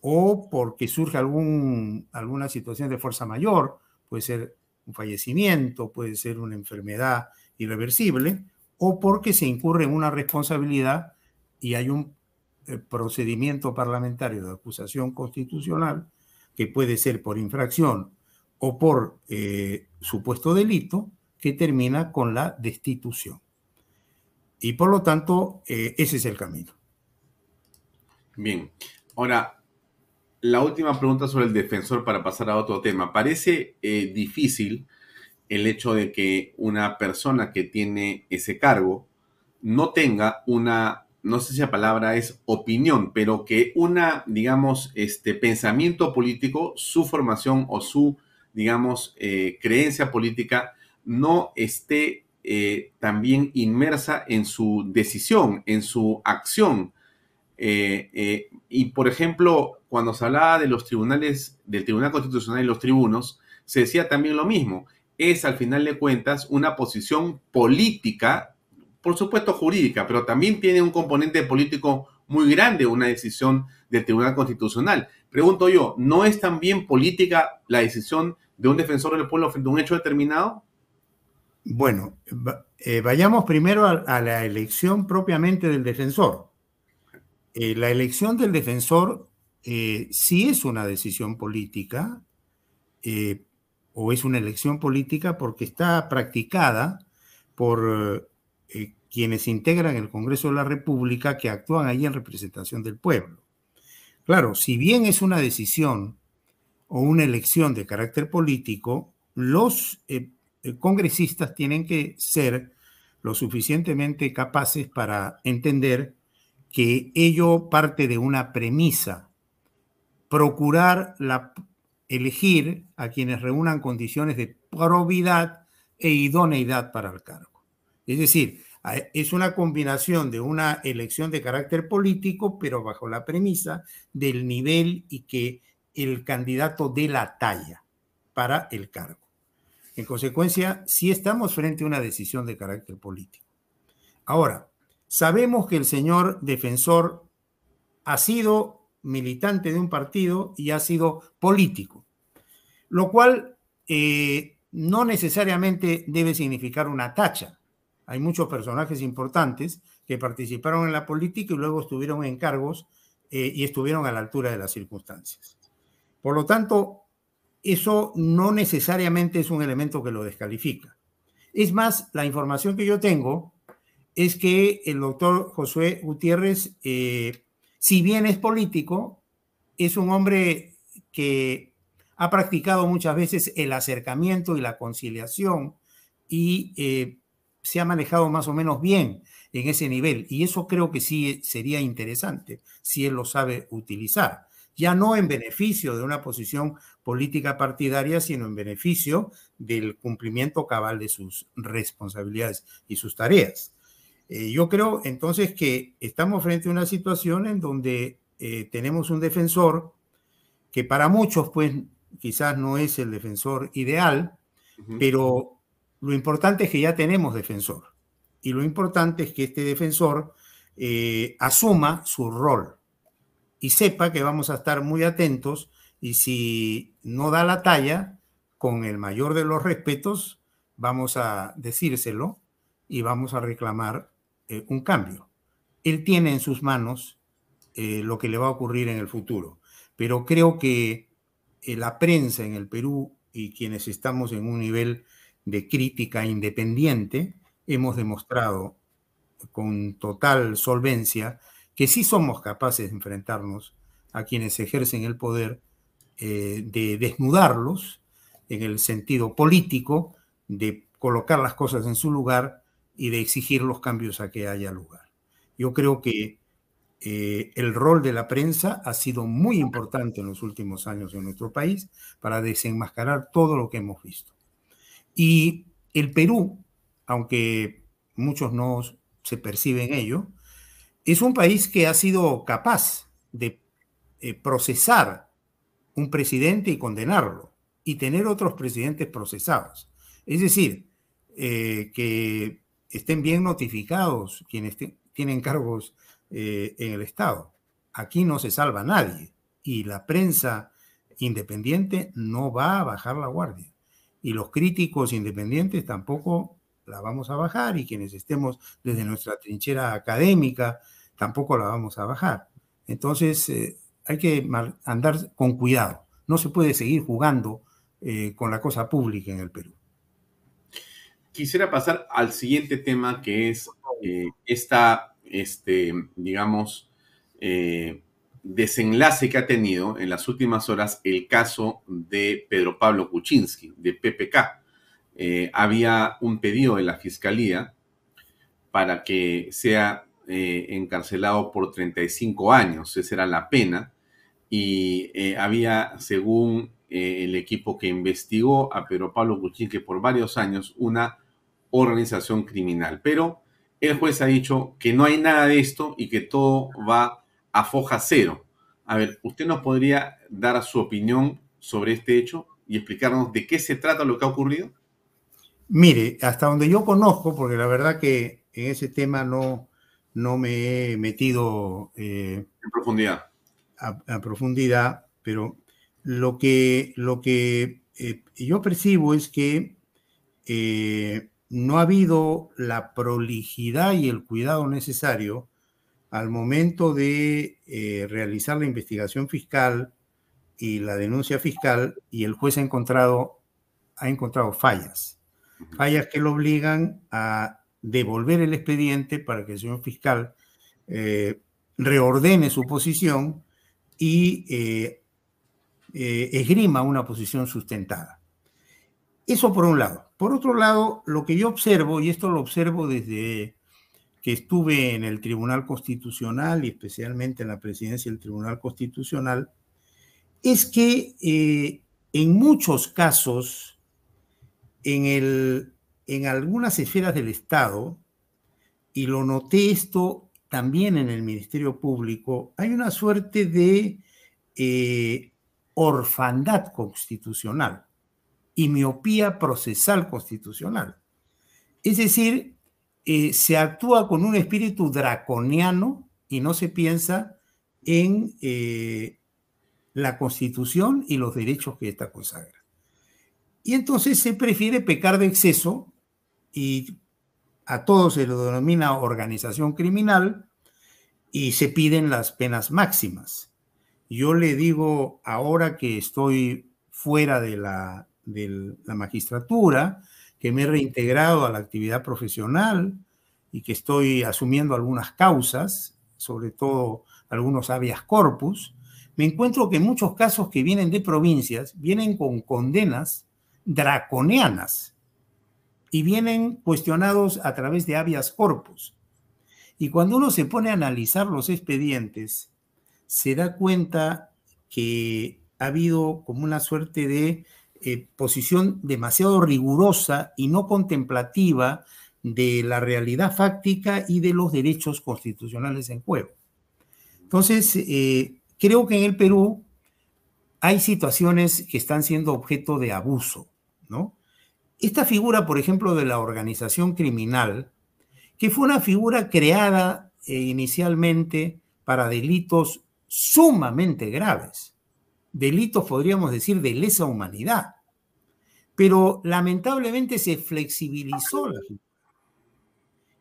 o porque surge algún, alguna situación de fuerza mayor, puede ser un fallecimiento, puede ser una enfermedad irreversible, o porque se incurre en una responsabilidad y hay un eh, procedimiento parlamentario de acusación constitucional que puede ser por infracción o por eh, supuesto delito que termina con la destitución. Y por lo tanto, eh, ese es el camino. Bien, ahora, la última pregunta sobre el defensor para pasar a otro tema. Parece eh, difícil el hecho de que una persona que tiene ese cargo no tenga una, no sé si la palabra es opinión, pero que una, digamos, este pensamiento político, su formación o su, digamos, eh, creencia política no esté eh, también inmersa en su decisión, en su acción. Eh, y, por ejemplo, cuando se hablaba de los tribunales, del Tribunal Constitucional y los tribunos, se decía también lo mismo es al final de cuentas una posición política, por supuesto jurídica, pero también tiene un componente político muy grande una decisión del Tribunal Constitucional. Pregunto yo, ¿no es también política la decisión de un defensor del pueblo frente a un hecho determinado? Bueno, eh, vayamos primero a, la elección propiamente del defensor. Eh, la elección del defensor eh, sí es una decisión política, o es una elección política porque está practicada por quienes integran el Congreso de la República que actúan ahí en representación del pueblo. Claro, si bien es una decisión o una elección de carácter político, los eh, eh, congresistas tienen que ser lo suficientemente capaces para entender que ello parte de una premisa, procurar la elegir a quienes reúnan condiciones de probidad e idoneidad para el cargo. Es decir, es una combinación de una elección de carácter político, pero bajo la premisa del nivel y que el candidato dé la talla para el cargo. En consecuencia, sí estamos frente a una decisión de carácter político. Ahora, sabemos que el señor defensor ha sido militante de un partido y ha sido político, lo cual eh, no necesariamente debe significar una tacha. Hay muchos personajes importantes que participaron en la política y luego estuvieron en cargos eh, y estuvieron a la altura de las circunstancias. Por lo tanto, eso no necesariamente es un elemento que lo descalifica. Es más, la información que yo tengo es que el doctor Josué Gutiérrez eh, si bien es político, es un hombre que ha practicado muchas veces el acercamiento y la conciliación y eh, se ha manejado más o menos bien en ese nivel. Y eso creo que sí sería interesante si él lo sabe utilizar. Ya no en beneficio de una posición política partidaria, sino en beneficio del cumplimiento cabal de sus responsabilidades y sus tareas. Eh, yo creo entonces que estamos frente a una situación en donde eh, tenemos un defensor que para muchos, pues quizás no es el defensor ideal, pero lo importante es que ya tenemos defensor. Y lo importante es que este defensor eh, asuma su rol y sepa que vamos a estar muy atentos y si no da la talla, con el mayor de los respetos, vamos a decírselo y vamos a reclamar eh, un cambio. Él tiene en sus manos eh, lo que le va a ocurrir en el futuro, pero creo que eh, la prensa en el Perú y quienes estamos en un nivel de crítica independiente, hemos demostrado con total solvencia que sí somos capaces de enfrentarnos a quienes ejercen el poder, de desnudarlos en el sentido político, de colocar las cosas en su lugar y de exigir los cambios a que haya lugar. Yo creo que eh, el rol de la prensa ha sido muy importante en los últimos años en nuestro país para desenmascarar todo lo que hemos visto. Y el Perú, aunque muchos no se perciben ello, es un país que ha sido capaz de eh, procesar un presidente y condenarlo y tener otros presidentes procesados. Es decir, eh, que estén bien notificados quienes tienen cargos eh, en el Estado. Aquí no se salva nadie y la prensa independiente no va a bajar la guardia. Y los críticos independientes tampoco la vamos a bajar y quienes estemos desde nuestra trinchera académica tampoco la vamos a bajar. Entonces eh, hay que andar con cuidado. No se puede seguir jugando eh, con la cosa pública en el Perú quisiera pasar al siguiente tema que es eh, esta, este, digamos, desenlace que ha tenido en las últimas horas el caso de Pedro Pablo Kuczynski, de PPK. Había un pedido de la Fiscalía para que sea eh, encarcelado por 35 años, esa era la pena, y eh, había, según el equipo que investigó a Pedro Pablo Kuczynski por varios años, una organización criminal. Pero el juez ha dicho que no hay nada de esto y que todo va a foja cero. A ver, ¿usted nos podría dar su opinión sobre este hecho y explicarnos de qué se trata lo que ha ocurrido? Mire, hasta donde yo conozco, porque la verdad que en ese tema no, no me he metido eh, en profundidad. A, profundidad, pero lo que, lo que eh, yo percibo es que eh, no ha habido la prolijidad y el cuidado necesario al momento de realizar la investigación fiscal y la denuncia fiscal y el juez ha encontrado, ha encontrado fallas, fallas que lo obligan a devolver el expediente para que el señor fiscal eh, reordene su posición y eh, esgrima una posición sustentada. Eso por un lado. Por otro lado, lo que yo observo, y esto lo observo desde que estuve en el Tribunal Constitucional y especialmente en la presidencia del Tribunal Constitucional, es que eh, en muchos casos, en, el, en algunas esferas del Estado, y lo noté esto también en el Ministerio Público, hay una suerte de eh, orfandad constitucional y miopía procesal constitucional. Es decir, eh, se actúa con un espíritu draconiano y no se piensa en eh, la constitución y los derechos que esta consagra. Y entonces se prefiere pecar de exceso y a todos se lo denomina organización criminal y se piden las penas máximas. Yo le digo ahora que estoy fuera de la, de la magistratura, que me he reintegrado a la actividad profesional y que estoy asumiendo algunas causas, sobre todo algunos habeas corpus, me encuentro que muchos casos que vienen de provincias vienen con condenas draconianas y vienen cuestionados a través de habeas corpus. Y cuando uno se pone a analizar los expedientes, se da cuenta que ha habido como una suerte de eh, posición demasiado rigurosa y no contemplativa de la realidad fáctica y de los derechos constitucionales en juego. Entonces, eh, creo que en el Perú hay situaciones que están siendo objeto de abuso, ¿no? Esta figura, por ejemplo, de la organización criminal, que fue una figura creada eh, inicialmente para delitos sumamente graves, delitos, podríamos decir, de lesa humanidad. Pero lamentablemente se flexibilizó la figura.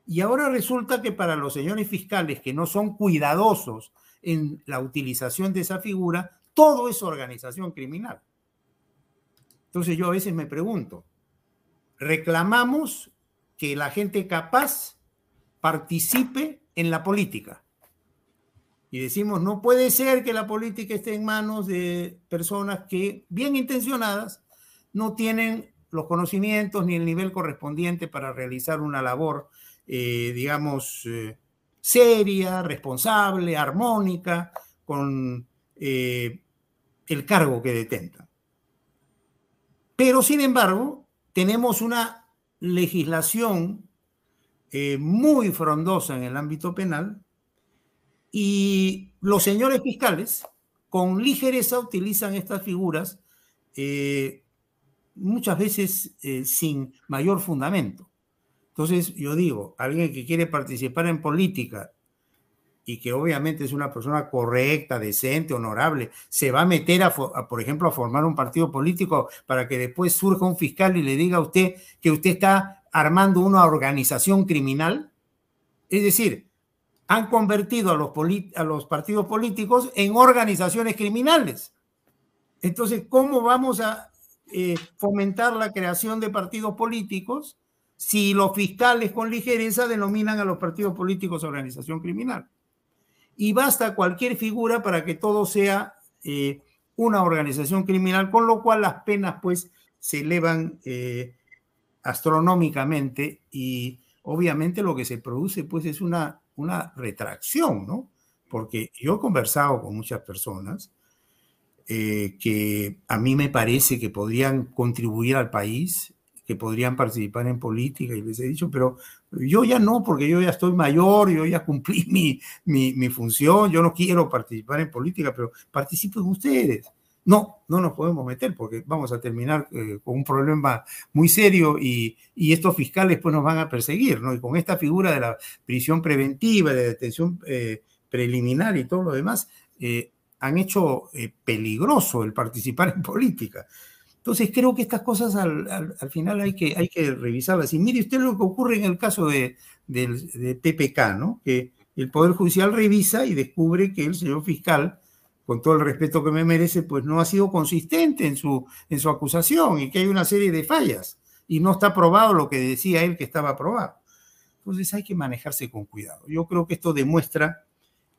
Y ahora resulta que para los señores fiscales que no son cuidadosos en la utilización de esa figura, todo es organización criminal. Entonces yo a veces me pregunto, reclamamos que la gente capaz participe en la política y decimos, no puede ser que la política esté en manos de personas que, bien intencionadas, no tienen los conocimientos ni el nivel correspondiente para realizar una labor, eh, digamos, eh, seria, responsable, armónica, con eh, el cargo que detentan. Pero, sin embargo, tenemos una legislación muy frondosa en el ámbito penal y los señores fiscales, con ligereza, utilizan estas figuras eh, muchas veces eh, sin mayor fundamento. Entonces, yo digo, alguien que quiere participar en política y que obviamente es una persona correcta, decente, honorable, se va a meter, a, por ejemplo, a formar un partido político para que después surja un fiscal y le diga a usted que usted está armando una organización criminal. Es decir, han convertido a los, partidos políticos en organizaciones criminales. Entonces, ¿cómo vamos a eh, fomentar la creación de partidos políticos si los fiscales con ligereza denominan a los partidos políticos organización criminal? Y basta cualquier figura para que todo sea eh, una organización criminal, con lo cual las penas pues se elevan eh, astronómicamente y obviamente lo que se produce pues es una, una retracción, ¿no? Porque yo he conversado con muchas personas eh, que a mí me parece que podrían contribuir al país, que podrían participar en política, y les he dicho, pero yo ya no, porque yo ya estoy mayor, yo ya cumplí mi, mi, función, yo no quiero participar en política, pero participen ustedes. No, no nos podemos meter porque vamos a terminar eh, con un problema muy serio y, y, estos fiscales pues nos van a perseguir, ¿no? Y con esta figura de la prisión preventiva, de detención eh, preliminar y todo lo demás, eh, han hecho peligroso el participar en política. Entonces creo que estas cosas al, al, al, final hay que, hay que revisarlas. Y mire usted lo que ocurre en el caso de, de, de PPK, ¿no? Que el Poder Judicial revisa y descubre que el señor fiscal, con todo el respeto que me merece, pues no ha sido consistente en su, en su acusación y que hay una serie de fallas y no está probado lo que decía él que estaba probado. Entonces hay que manejarse con cuidado. Yo creo que esto demuestra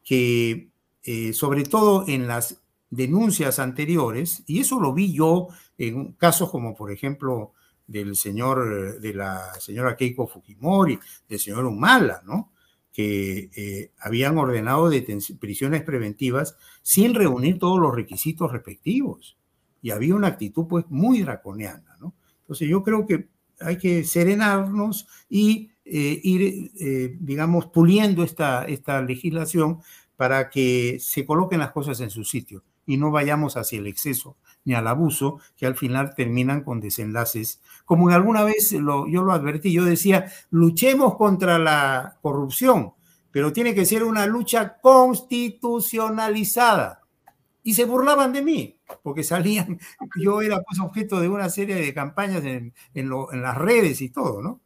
que eh, sobre todo en las denuncias anteriores, y eso lo vi yo en casos como por ejemplo del señor, de la señora Keiko Fujimori, del señor Humala, ¿no? que eh, habían ordenado prisiones preventivas sin reunir todos los requisitos respectivos. Y había una actitud pues muy draconiana, ¿no? Entonces yo creo que hay que serenarnos y eh, ir, eh, digamos, puliendo esta, esta legislación para que se coloquen las cosas en su sitio y no vayamos hacia el exceso ni al abuso, que al final terminan con desenlaces. Como alguna vez yo lo advertí, yo decía, luchemos contra la corrupción, pero tiene que ser una lucha constitucionalizada. Y se burlaban de mí, porque salían, yo era pues objeto de una serie de campañas en, en las redes y todo, ¿no?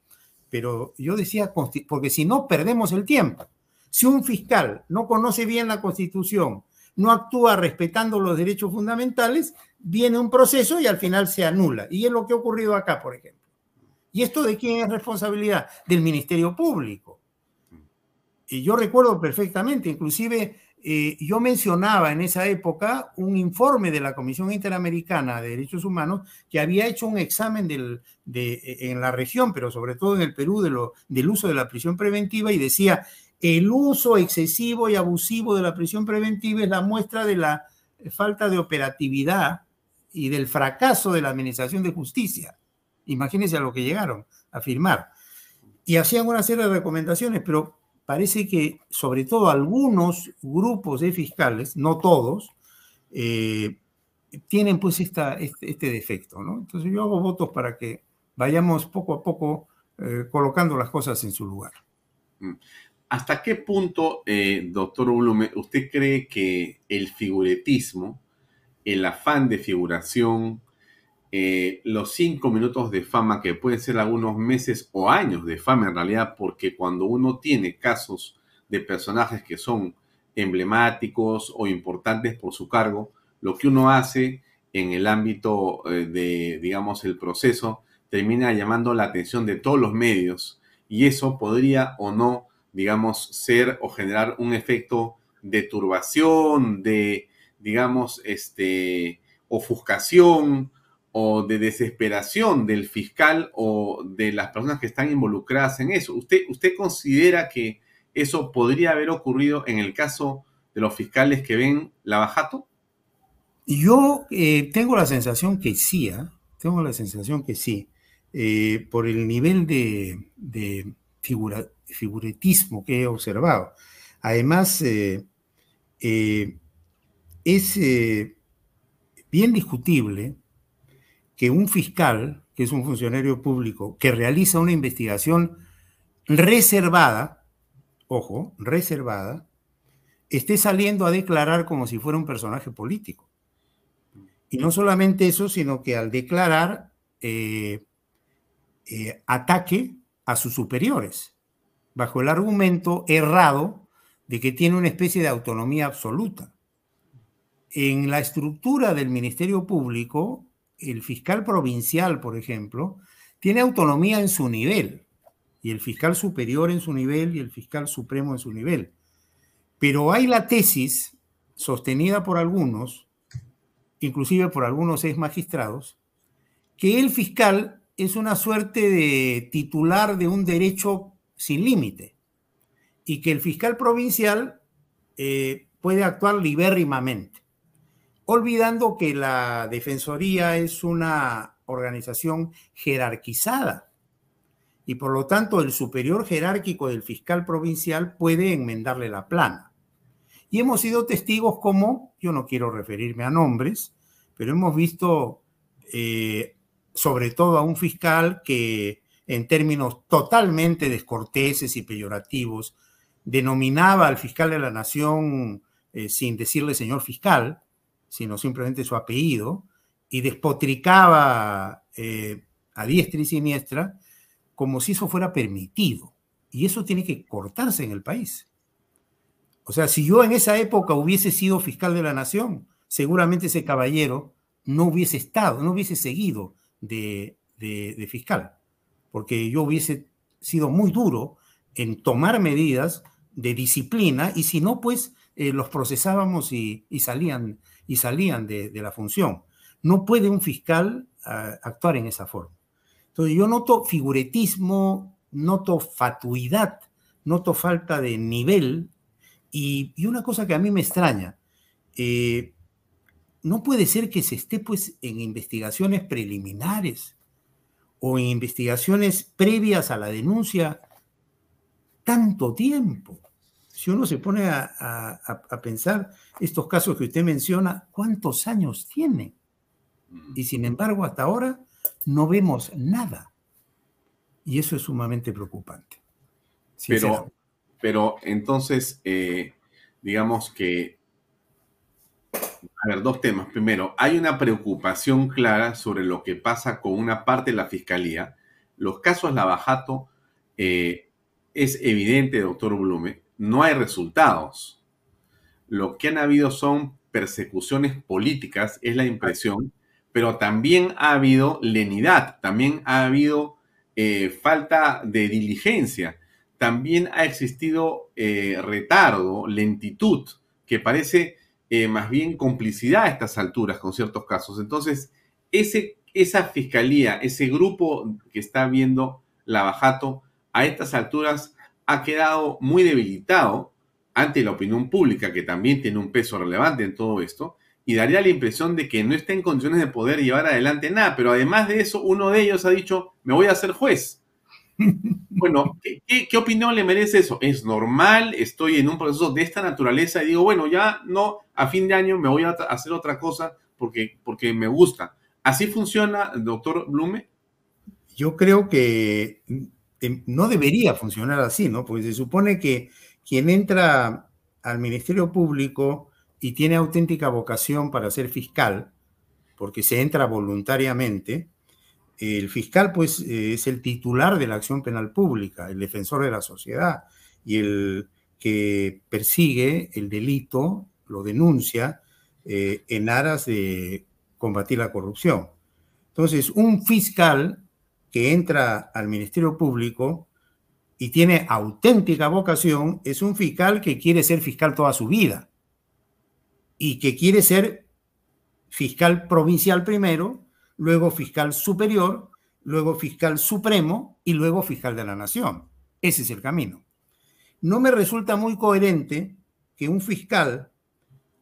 Pero yo decía, porque si no, perdemos el tiempo. Si un fiscal no conoce bien la Constitución, no actúa respetando los derechos fundamentales, viene un proceso y al final se anula. Y es lo que ha ocurrido acá, por ejemplo. ¿Y esto de quién es responsabilidad? Del Ministerio Público. Y yo recuerdo perfectamente, inclusive eh, yo mencionaba en esa época un informe de la Comisión Interamericana de Derechos Humanos que había hecho un examen del, de, en la región, pero sobre todo en el Perú, de lo, del uso de la prisión preventiva y decía, el uso excesivo y abusivo de la prisión preventiva es la muestra de la falta de operatividad y del fracaso de la Administración de Justicia. Imagínense a lo que llegaron a firmar. Y hacían una serie de recomendaciones, pero parece que sobre todo algunos grupos de fiscales, no todos, eh, tienen pues este, este, defecto. ¿no? Entonces yo hago votos para que vayamos poco a poco eh, colocando las cosas en su lugar. ¿Hasta qué punto, eh, doctor Blume, usted cree que el figuretismo, el afán de figuración, eh, los cinco minutos de fama, que pueden ser algunos meses o años de fama en realidad, porque cuando uno tiene casos de personajes que son emblemáticos o importantes por su cargo, lo que uno hace en el ámbito eh, de, digamos, el proceso, termina llamando la atención de todos los medios y eso podría o no digamos, ser o generar un efecto de turbación, de, digamos, este, ofuscación o de desesperación del fiscal o de las personas que están involucradas en eso. ¿Usted, usted considera que eso podría haber ocurrido en el caso de los fiscales que ven Lavajato? Yo eh, tengo la sensación que sí, ¿eh? tengo la sensación que sí, eh, por el nivel de, de figura, figuretismo que he observado. Además, eh, eh, es eh, bien discutible que un fiscal, que es un funcionario público, que realiza una investigación reservada, ojo, reservada, esté saliendo a declarar como si fuera un personaje político. Y no solamente eso, sino que al declarar ataque a sus superiores bajo el argumento errado de que tiene una especie de autonomía absoluta. En la estructura del Ministerio Público, el fiscal provincial, por ejemplo, tiene autonomía en su nivel, y el fiscal superior en su nivel y el fiscal supremo en su nivel. Pero hay la tesis sostenida por algunos, inclusive por algunos ex magistrados, que el fiscal es una suerte de titular de un derecho sin límite y que el fiscal provincial eh, puede actuar libérrimamente, olvidando que la Defensoría es una organización jerarquizada y por lo tanto el superior jerárquico del fiscal provincial puede enmendarle la plana. Y hemos sido testigos como, yo no quiero referirme a nombres, pero hemos visto eh, sobre todo a un fiscal que en términos totalmente descorteses y peyorativos denominaba al fiscal de la nación eh, sin decirle señor fiscal, sino simplemente su apellido, y despotricaba eh, a diestra y siniestra como si eso fuera permitido. Y eso tiene que cortarse en el país. O sea, si yo en esa época hubiese sido fiscal de la nación, seguramente ese caballero no hubiese estado, no hubiese seguido de, fiscal, porque yo hubiese sido muy duro en tomar medidas de disciplina y si no, pues eh, los procesábamos y, salían, y salían de, la función. No puede un fiscal ah, actuar en esa forma. Entonces yo noto figuretismo, noto fatuidad, noto falta de nivel y, una cosa que a mí me extraña, eh, no puede ser que se esté pues en investigaciones preliminares o en investigaciones previas a la denuncia tanto tiempo. Si uno se pone a, pensar estos casos que usted menciona, ¿cuántos años tiene? Y sin embargo, hasta ahora no vemos nada. Y eso es sumamente preocupante. Pero, pero entonces, eh, digamos que a ver, dos temas. Primero, hay una preocupación clara sobre lo que pasa con una parte de la fiscalía. Los casos Lavajato eh, es evidente, doctor Blume, no hay resultados. Lo que han habido son persecuciones políticas, es la impresión, pero también ha habido lenidad, también ha habido eh, falta de diligencia, también ha existido eh, retardo, lentitud, que parece eh, más bien complicidad a estas alturas con ciertos casos. Entonces, ese, esa fiscalía, ese grupo que está viendo la Bajato a estas alturas ha quedado muy debilitado ante la opinión pública, que también tiene un peso relevante en todo esto, y daría la impresión de que no está en condiciones de poder llevar adelante nada, pero además de eso, uno de ellos ha dicho, me voy a hacer juez. Bueno, ¿qué, opinión le merece eso? ¿Es normal? ¿Estoy en un proceso de esta naturaleza y digo, bueno, ya no, a fin de año me voy a hacer otra cosa porque, porque me gusta? ¿Así funciona, doctor Blume? Yo creo que em, no debería funcionar así, ¿no? Porque se supone que quien entra al Ministerio Público y tiene auténtica vocación para ser fiscal, porque se entra voluntariamente, el fiscal, pues, eh, es el titular de la acción penal pública, el defensor de la sociedad y el que persigue el delito, lo denuncia eh, en aras de combatir la corrupción. Entonces, un fiscal que entra al Ministerio Público y tiene auténtica vocación es un fiscal que quiere ser fiscal toda su vida y que quiere ser fiscal provincial primero luego fiscal superior, luego fiscal supremo y luego fiscal de la nación. Ese es el camino. No me resulta muy coherente que un fiscal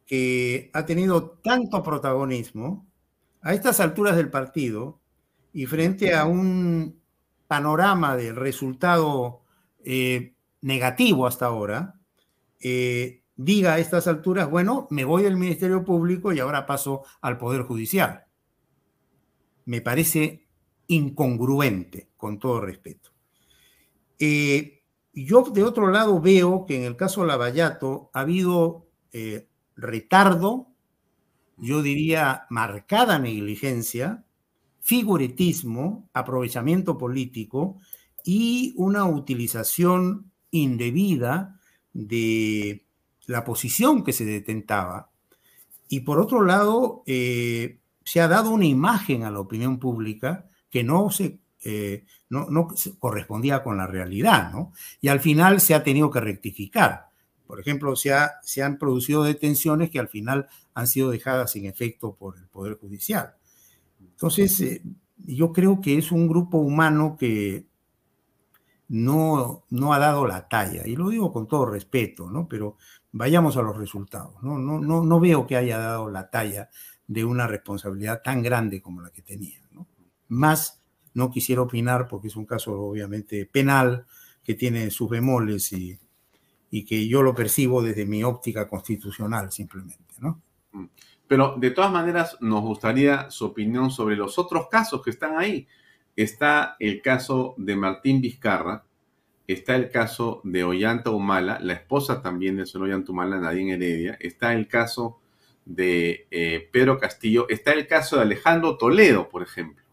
que ha tenido tanto protagonismo a estas alturas del partido y frente a un panorama de resultado eh, negativo hasta ahora, eh, diga a estas alturas, bueno, me voy del Ministerio Público y ahora paso al Poder Judicial me parece incongruente, con todo respeto. Eh, yo, de otro lado, veo que en el caso Lavallato ha habido eh, retardo, yo diría marcada negligencia, figuretismo, aprovechamiento político y una utilización indebida de la posición que se detentaba. Y por otro lado, eh, se ha dado una imagen a la opinión pública que no se eh, no, correspondía con la realidad, ¿no? Y al final se ha tenido que rectificar. Por ejemplo, se, se han producido detenciones que al final han sido dejadas sin efecto por el Poder Judicial. Entonces, eh, yo creo que es un grupo humano que no, no ha dado la talla, y lo digo con todo respeto, ¿no? Pero vayamos a los resultados, ¿no? No, no, no veo que haya dado la talla de una responsabilidad tan grande como la que tenía. Más no quisiera opinar porque es un caso obviamente penal que tiene sus bemoles y, y que yo lo percibo desde mi óptica constitucional simplemente, ¿no? Mm. Pero de todas maneras nos gustaría su opinión sobre los otros casos que están ahí. Está el caso de Martín Vizcarra, está el caso de Ollanta Humala, la esposa también del señor Ollanta Humala, Nadine Heredia, está el caso de eh, Pedro Castillo, está el caso de Alejandro Toledo, por ejemplo.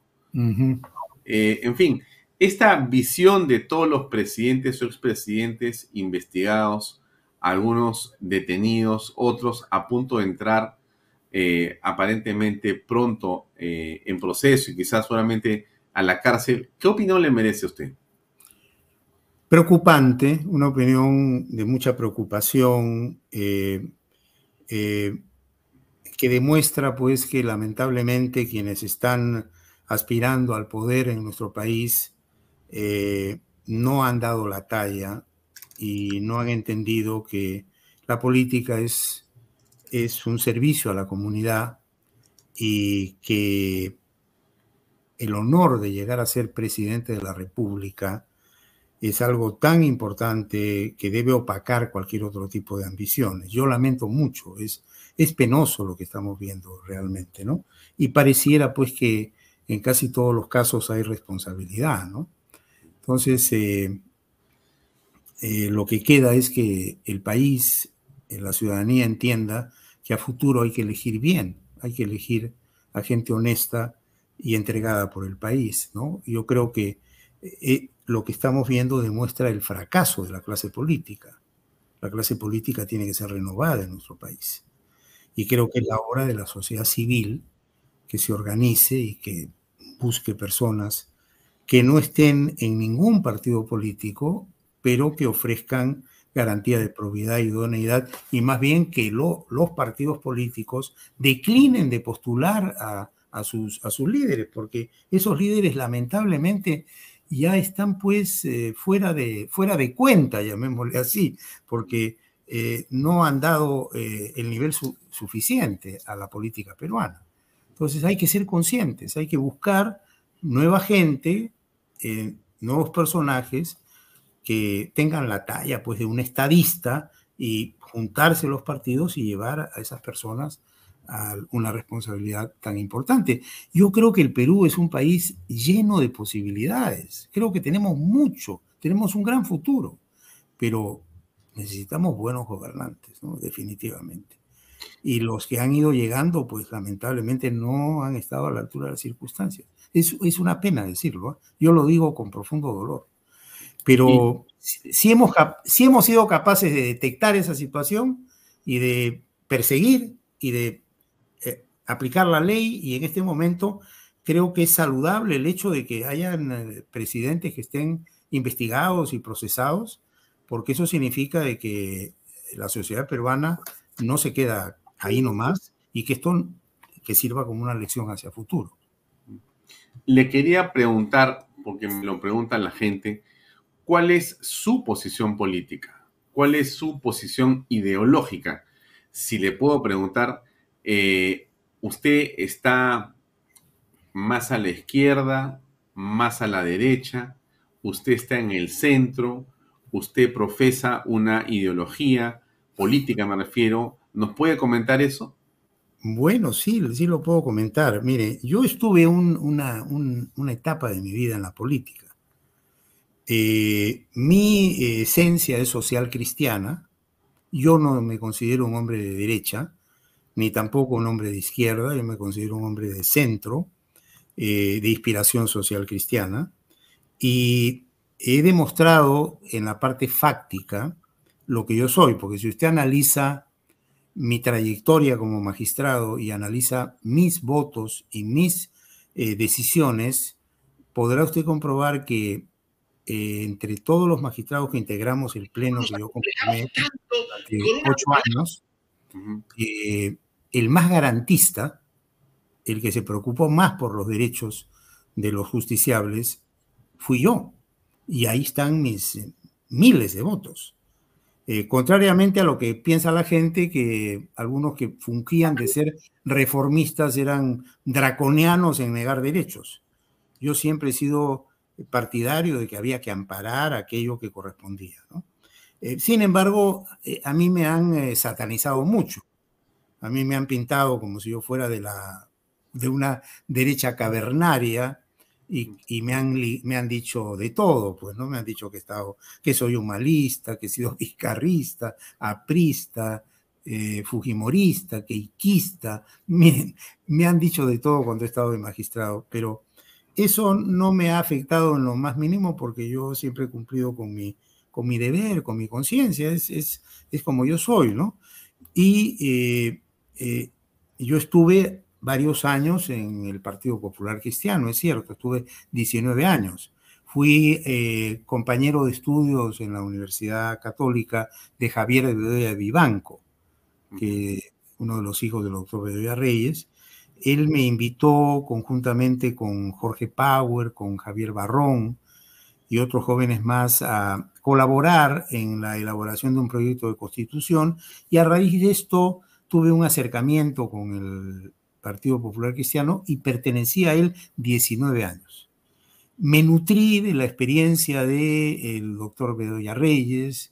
Eh, en fin, esta visión de todos los presidentes o expresidentes investigados, algunos detenidos, otros a punto de entrar eh, aparentemente pronto en proceso y quizás solamente a la cárcel, ¿qué opinión le merece a usted? Preocupante, una opinión de mucha preocupación eh, que demuestra pues que lamentablemente quienes están aspirando al poder en nuestro país no han dado la talla y no han entendido que la política es, es un servicio a la comunidad y que el honor de llegar a ser presidente de la República es algo tan importante que debe opacar cualquier otro tipo de ambiciones. Yo lamento mucho, es, es penoso lo que estamos viendo realmente, ¿no? Y pareciera pues que en casi todos los casos hay responsabilidad, ¿no? Entonces, eh, eh, lo que queda es que el país, eh, la ciudadanía entienda que a futuro hay que elegir bien, hay que elegir a gente honesta y entregada por el país, ¿no? Yo creo que lo que estamos viendo demuestra el fracaso de la clase política. La clase política tiene que ser renovada en nuestro país. Y creo que es la hora de la sociedad civil que se organice y que busque personas que no estén en ningún partido político pero que ofrezcan garantía de probidad y idoneidad y más bien que los partidos políticos declinen de postular a, sus, a sus líderes, porque esos líderes lamentablemente ya están pues eh, fuera, de, fuera de cuenta, llamémosle así, porque eh, no han dado eh, el nivel suficiente a la política peruana. Entonces hay que ser conscientes, hay que buscar nueva gente, nuevos personajes que tengan la talla pues, de un estadista y juntarse los partidos y llevar a esas personas a una responsabilidad tan importante. Yo creo que el Perú es un país lleno de posibilidades. Creo que tenemos mucho, tenemos un gran futuro, pero necesitamos buenos gobernantes, ¿no? definitivamente. Y los que han ido llegando, pues lamentablemente no han estado a la altura de las circunstancias. Es, es una pena decirlo, ¿eh? yo lo digo con profundo dolor. Pero si, hemos, si hemos sido capaces de detectar esa situación y de perseguir y de eh, aplicar la ley, y en este momento creo que es saludable el hecho de que hayan eh, presidentes que estén investigados y procesados, porque eso significa de que la sociedad peruana no se queda ahí nomás y que esto que sirva como una lección hacia futuro. Le quería preguntar, porque me lo preguntan la gente, cuál es su posición política, cuál es su posición ideológica. Si le puedo preguntar, eh, ¿usted está más a la izquierda, más a la derecha? ¿Usted está en el centro? ¿Usted profesa una ideología política, me refiero? ¿Nos puede comentar eso? Bueno, sí, sí lo puedo comentar. Mire, yo estuve una, etapa de mi vida en la política eh, mi esencia es social cristiana. Yo no me considero un hombre de derecha, ni tampoco un hombre de izquierda. Yo me considero un hombre de centro, eh, de inspiración social cristiana. Y he demostrado en la parte fáctica lo que yo soy, porque si usted analiza mi trayectoria como magistrado y analiza mis votos y mis eh, decisiones, podrá usted comprobar que eh, entre todos los magistrados que integramos el pleno que yo conformé durante ocho años, eh, el más garantista, el que se preocupó más por los derechos de los justiciables, fui yo. Y ahí están mis eh, miles de votos. contrariamente a lo que piensa la gente, que algunos que fungían de ser reformistas eran draconianos en negar derechos. Yo siempre he sido partidario de que había que amparar aquello que correspondía. Eh, sin embargo, eh, a mí me han eh, satanizado mucho. A mí me han pintado como si yo fuera de, la, de una derecha cavernaria y, me, han, me han dicho de todo, pues, ¿no? Me han dicho que, he estado, que soy humanista, que he sido vizcarrista, aprista, fujimorista, queiquista. Me, me han dicho de todo cuando he estado de magistrado, pero eso no me ha afectado en lo más mínimo porque yo siempre he cumplido con mi, con mi deber, con mi conciencia, es, es, es, como yo soy, ¿no? Y eh, eh, yo estuve varios años en el Partido Popular Cristiano, es cierto, estuve 19 años. Fui eh, compañero de estudios en la Universidad Católica de Javier Bedoya Vivanco, que uno de los hijos del doctor Bedoya Reyes, él me invitó conjuntamente con Jorge Power, con Javier Barrón y otros jóvenes más a colaborar en la elaboración de un proyecto de constitución y a raíz de esto tuve un acercamiento con el Partido Popular Cristiano y pertenecía a él 19 años. Me nutrí de la experiencia del doctor Bedoya Reyes,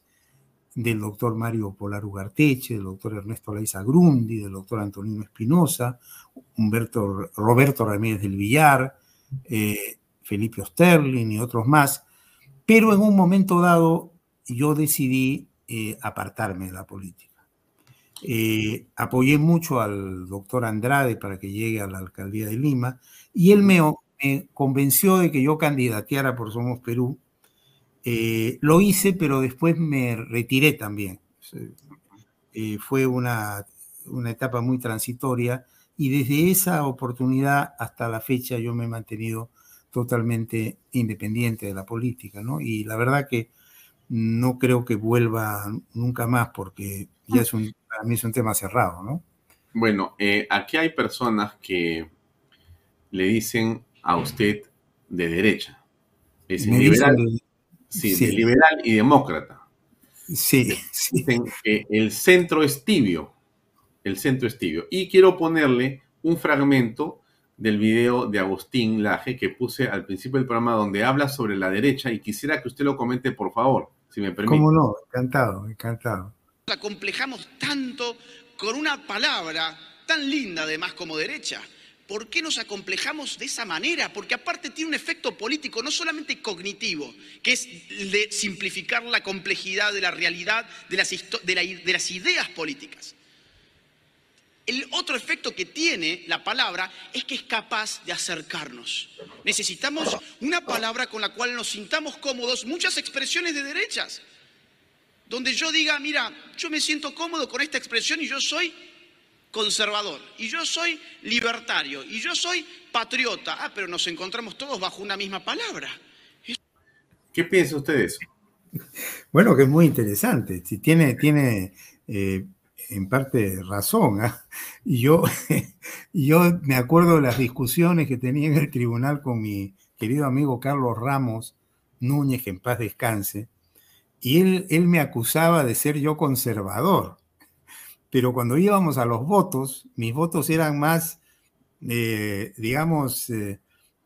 del doctor Mario Polar Ugarteche, del doctor Ernesto Laiza Grundi, del doctor Antonino Espinosa, Humberto, Roberto Ramírez del Villar, eh, Felipe Osterlin y otros más, pero en un momento dado yo decidí eh, apartarme de la política. Eh, apoyé mucho al doctor Andrade para que llegue a la alcaldía de Lima y él me, me convenció de que yo candidateara por Somos Perú eh, lo hice, pero después me retiré también. Eh, fue una, una, etapa muy transitoria y desde esa oportunidad hasta la fecha yo me he mantenido totalmente independiente de la política, ¿no? Y la verdad que no creo que vuelva nunca más porque ya es un, para mí es un tema cerrado, ¿no? Bueno, eh, aquí hay personas que le dicen a usted de derecha. Es liberal, Sí, liberal y demócrata. Sí, Dicen que el centro es tibio. El centro es tibio. Y quiero ponerle un fragmento del video de Agustín Laje que puse al principio del programa donde habla sobre la derecha y quisiera que usted lo comente, por favor, si me permite. ¿Cómo no? Encantado, encantado. Nos acomplejamos tanto con una palabra tan linda además como derecha. ¿Por qué nos acomplejamos de esa manera? Porque aparte tiene un efecto político, no solamente cognitivo, que es de simplificar la complejidad de la realidad, de las, de las ideas políticas. El otro efecto que tiene la palabra es que es capaz de acercarnos. Necesitamos una palabra con la cual nos sintamos cómodos, muchas expresiones de derechas, donde yo diga, mira, yo me siento cómodo con esta expresión y yo soy conservador, y yo soy libertario, y yo soy patriota. Ah, pero nos encontramos todos bajo una misma palabra. ¿Qué piensa usted de eso? Bueno, que es muy interesante. Si tiene, tiene eh, en parte razón. ¿ah? Y yo, yo me acuerdo de las discusiones que tenía en el tribunal con mi querido amigo Carlos Ramos Núñez, que en paz descanse, y él, él me acusaba de ser yo conservador pero cuando íbamos a los votos, mis votos eran más, eh, digamos, eh,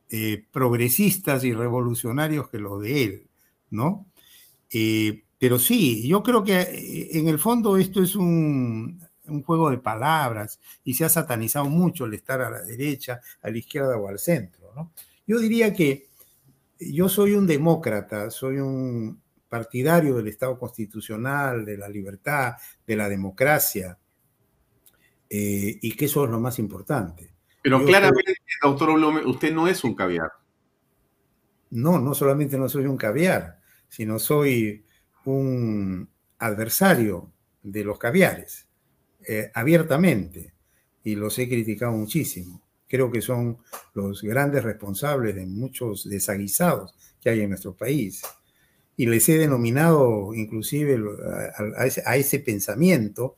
eh, progresistas y revolucionarios que los de él, ¿no? pero sí, yo creo que en el fondo esto es un, un juego de palabras y se ha satanizado mucho el estar a la derecha, a la izquierda o al centro, ¿no? Yo diría que yo soy un demócrata, soy un, partidario del Estado constitucional, de la libertad, de la democracia, eh, y que eso es lo más importante. Pero claramente, doctor Olome, usted no es un caviar. No, no solamente no soy un caviar, sino soy un adversario de los caviares, eh, abiertamente, y los he criticado muchísimo. Creo que son los grandes responsables de muchos desaguisados que hay en nuestro país. Y les he denominado inclusive a, ese, pensamiento,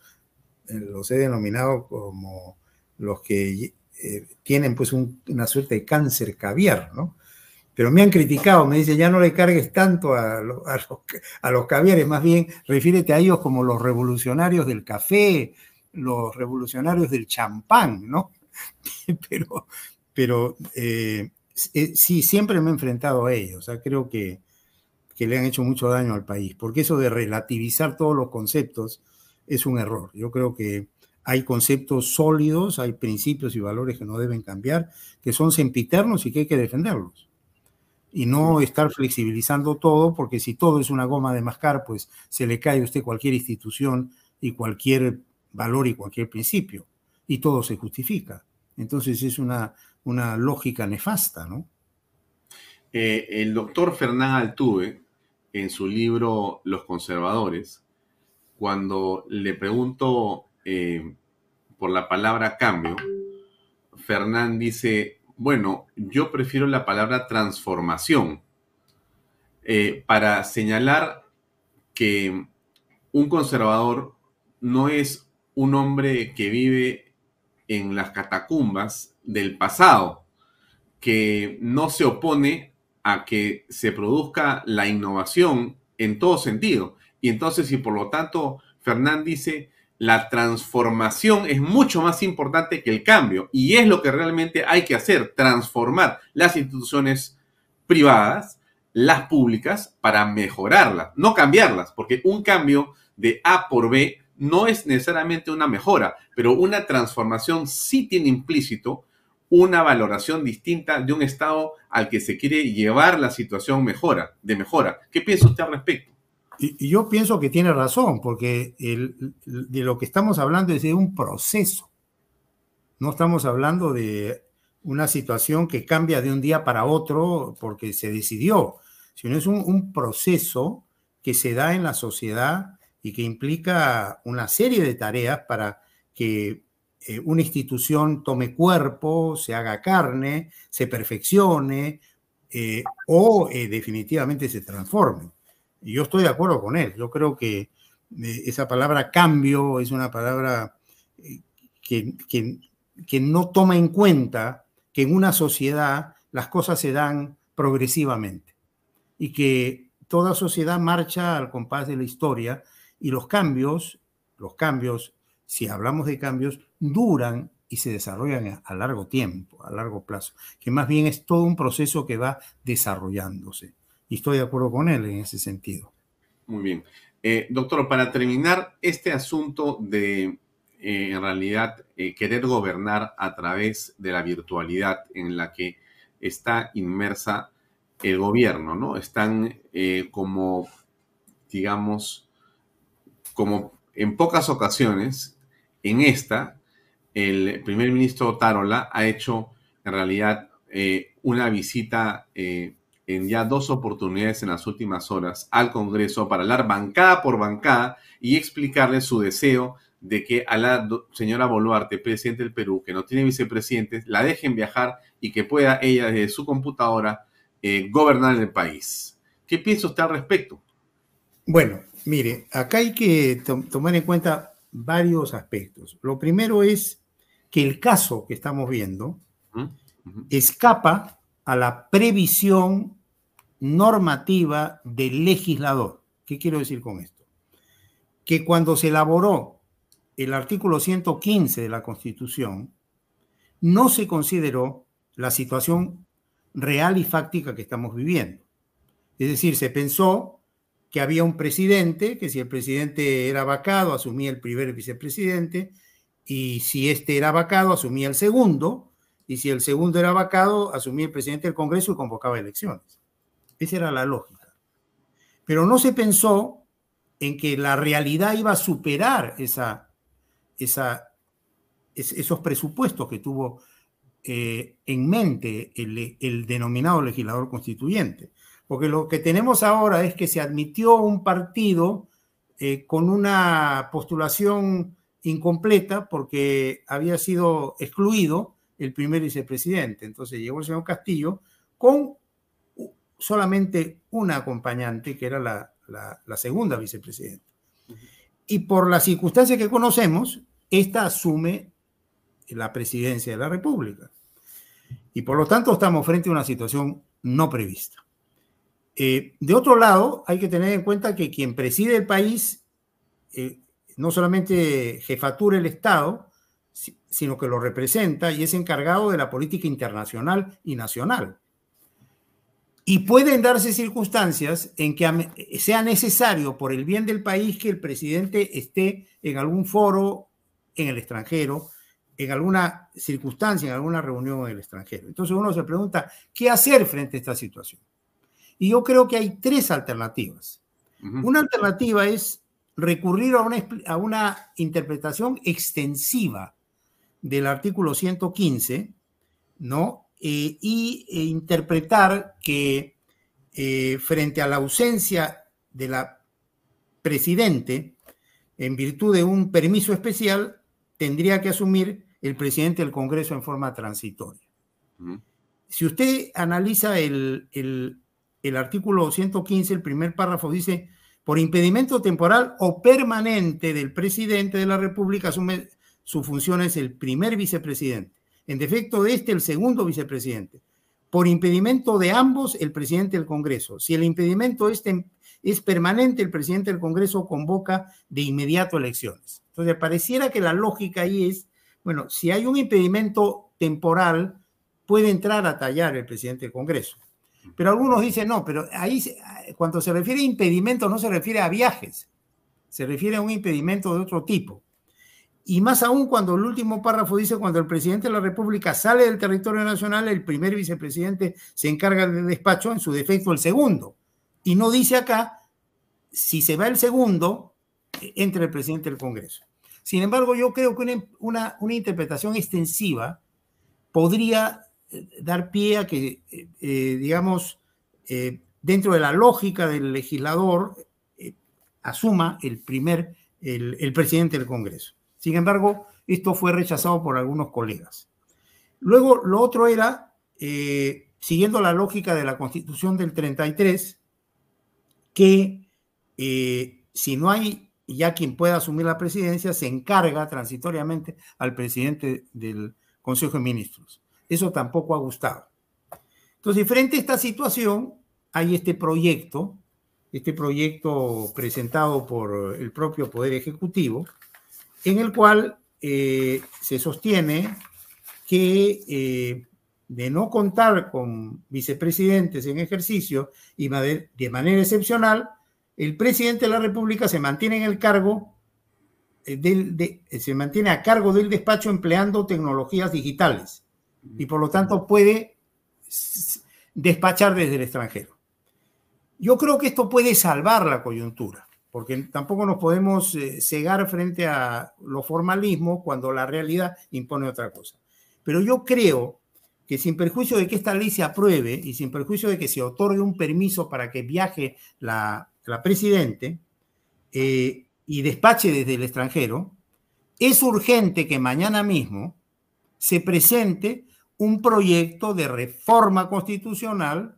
eh, los he denominado como los que eh, tienen pues una suerte de cáncer caviar, ¿no? Pero me han criticado, me dicen, ya no le cargues tanto a, los, a los caviares, más bien refiérete a ellos como los revolucionarios del café, los revolucionarios del champán, ¿no? pero, pero eh, sí, siempre me he enfrentado a ellos. O sea, creo que, que le han hecho mucho daño al país, porque eso de relativizar todos los conceptos es un error. Yo creo que hay conceptos sólidos, hay principios y valores que no deben cambiar, que son sempiternos y que hay que defenderlos. Y no estar flexibilizando todo, porque si todo es una goma de mascar, pues se le cae a usted cualquier institución y cualquier valor y cualquier principio, y todo se justifica. Entonces es una, una lógica nefasta, ¿no? Eh, el doctor Fernán Altuve, en su libro Los conservadores, cuando le pregunto eh, por la palabra cambio, Fernán dice, bueno, yo prefiero la palabra transformación eh, para señalar que un conservador no es un hombre que vive en las catacumbas del pasado, que no se opone a que se produzca la innovación en todo sentido. Y entonces, y por lo tanto, Fernán dice, la transformación es mucho más importante que el cambio. Y es lo que realmente hay que hacer, transformar las instituciones privadas, las públicas, para mejorarlas, no cambiarlas, porque un cambio de A por B no es necesariamente una mejora, pero una transformación sí tiene implícito una valoración distinta de un estado al que se quiere llevar la situación mejora, de mejora. ¿Qué piensa usted al respecto? Y, yo pienso que tiene razón, porque de lo que estamos hablando es de un proceso. No estamos hablando de una situación que cambia de un día para otro porque se decidió, sino es un proceso que se da en la sociedad y que implica una serie de tareas para que eh, una institución tome cuerpo, se haga carne, se perfeccione eh, o eh, definitivamente se transforme. Y yo estoy de acuerdo con él. Yo creo que esa palabra cambio es una palabra que, que no toma en cuenta que en una sociedad las cosas se dan progresivamente y que toda sociedad marcha al compás de la historia y los cambios, los cambios, si hablamos de cambios, duran y se desarrollan a largo tiempo, a largo plazo, que más bien es todo un proceso que va desarrollándose. Y estoy de acuerdo con él en ese sentido. Muy bien. Eh, doctor, para terminar, este asunto de, eh, en realidad, eh, querer gobernar a través de la virtualidad en la que está inmersa el gobierno, ¿no? Están como, digamos, como en pocas ocasiones, en esta, el primer ministro Tarola ha hecho en realidad eh, una visita eh, en ya dos oportunidades en las últimas horas al Congreso para hablar bancada por bancada y explicarle su deseo de que a la señora Boluarte, presidente del Perú, que no tiene vicepresidentes, la dejen viajar y que pueda ella desde su computadora eh, gobernar el país. ¿Qué piensa usted al respecto? Bueno, Mire, acá hay que tomar en cuenta varios aspectos. Lo primero es que el caso que estamos viendo escapa a la previsión normativa del legislador. ¿Qué quiero decir con esto? Que cuando se elaboró el artículo 115 de la Constitución, no se consideró la situación real y fáctica que estamos viviendo. Es decir, se pensó que había un presidente, que si el presidente era vacado, asumía el primer vicepresidente, y si este era vacado, asumía el segundo, y si el segundo era vacado, asumía el presidente del Congreso y convocaba elecciones. Esa era la lógica. Pero no se pensó en que la realidad iba a superar esa, esa, esos presupuestos que tuvo eh, en mente el, el denominado legislador constituyente. Porque lo que tenemos ahora es que se admitió un partido eh, con una postulación incompleta porque había sido excluido el primer vicepresidente. Entonces llegó el señor Castillo con solamente una acompañante, que era la, la, segunda vicepresidenta. Y por las circunstancias que conocemos, esta asume la presidencia de la República. Y por lo tanto estamos frente a una situación no prevista. Eh, de otro lado, hay que tener en cuenta que quien preside el país eh, no solamente jefatura el Estado, sino que lo representa y es encargado de la política internacional y nacional. Y pueden darse circunstancias en que sea necesario, por el bien del país, que el presidente esté en algún foro en el extranjero, en alguna circunstancia, en alguna reunión en el extranjero. Entonces uno se pregunta, ¿qué hacer frente a esta situación? Y yo creo que hay tres alternativas. Una alternativa es recurrir a una, a una interpretación extensiva del artículo 115, ¿no? Eh, y e interpretar que eh, frente a la ausencia de la presidente, en virtud de un permiso especial, tendría que asumir el presidente del Congreso en forma transitoria. Si usted analiza el, el, el artículo 115, el primer párrafo dice, por impedimento temporal o permanente del presidente de la República asume sus funciones el primer vicepresidente. En defecto de este, el segundo vicepresidente. Por impedimento de ambos, el presidente del Congreso. Si el impedimento este es permanente, el presidente del Congreso convoca de inmediato elecciones. Entonces, pareciera que la lógica ahí es, bueno, si hay un impedimento temporal, puede entrar a tallar el presidente del Congreso. Pero algunos dicen, no, pero ahí cuando se refiere a impedimento no se refiere a viajes, se refiere a un impedimento de otro tipo. Y más aún cuando el último párrafo dice, cuando el presidente de la República sale del territorio nacional, el primer vicepresidente se encarga del despacho, en su defecto el segundo. Y no dice acá, si se va el segundo, entre el presidente del Congreso. Sin embargo, yo creo que una, una, interpretación extensiva podría eh, dar pie a que, eh, eh, digamos, dentro de la lógica del legislador, asuma el primer, el, presidente del Congreso. Sin embargo, esto fue rechazado por algunos colegas. Luego, lo otro era, eh, siguiendo la lógica de la Constitución del 33, que eh, si no hay ya quien pueda asumir la presidencia, se encarga transitoriamente al presidente del Consejo de Ministros. Eso tampoco ha gustado. Entonces, frente a esta situación, hay este proyecto, este proyecto presentado por el propio Poder Ejecutivo, en el cual eh, se sostiene que eh, de no contar con vicepresidentes en ejercicio y de manera excepcional, el presidente de la República se mantiene en el cargo eh, del, se mantiene a cargo del despacho empleando tecnologías digitales y por lo tanto puede despachar desde el extranjero. Yo creo que esto puede salvar la coyuntura porque tampoco nos podemos eh, cegar frente a los formalismos cuando la realidad impone otra cosa. Pero yo creo que sin perjuicio de que esta ley se apruebe y sin perjuicio de que se otorgue un permiso para que viaje la, la presidente eh, y despache desde el extranjero, es urgente que mañana mismo se presente un proyecto de reforma constitucional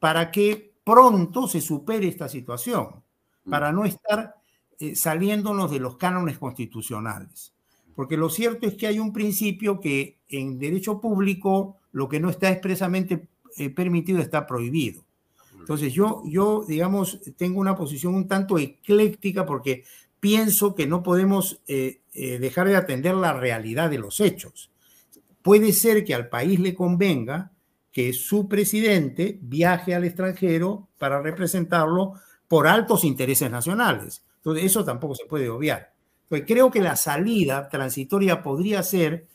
para que pronto se supere esta situación para no estar eh, saliéndonos de los cánones constitucionales. Porque lo cierto es que hay un principio que en derecho público lo que no está expresamente eh, permitido está prohibido. Entonces yo, yo, digamos, tengo una posición un tanto ecléctica porque pienso que no podemos eh, dejar de atender la realidad de los hechos. Puede ser que al país le convenga que su presidente viaje al extranjero para representarlo por altos intereses nacionales. Entonces, eso tampoco se puede obviar. Pues creo que la salida transitoria podría ser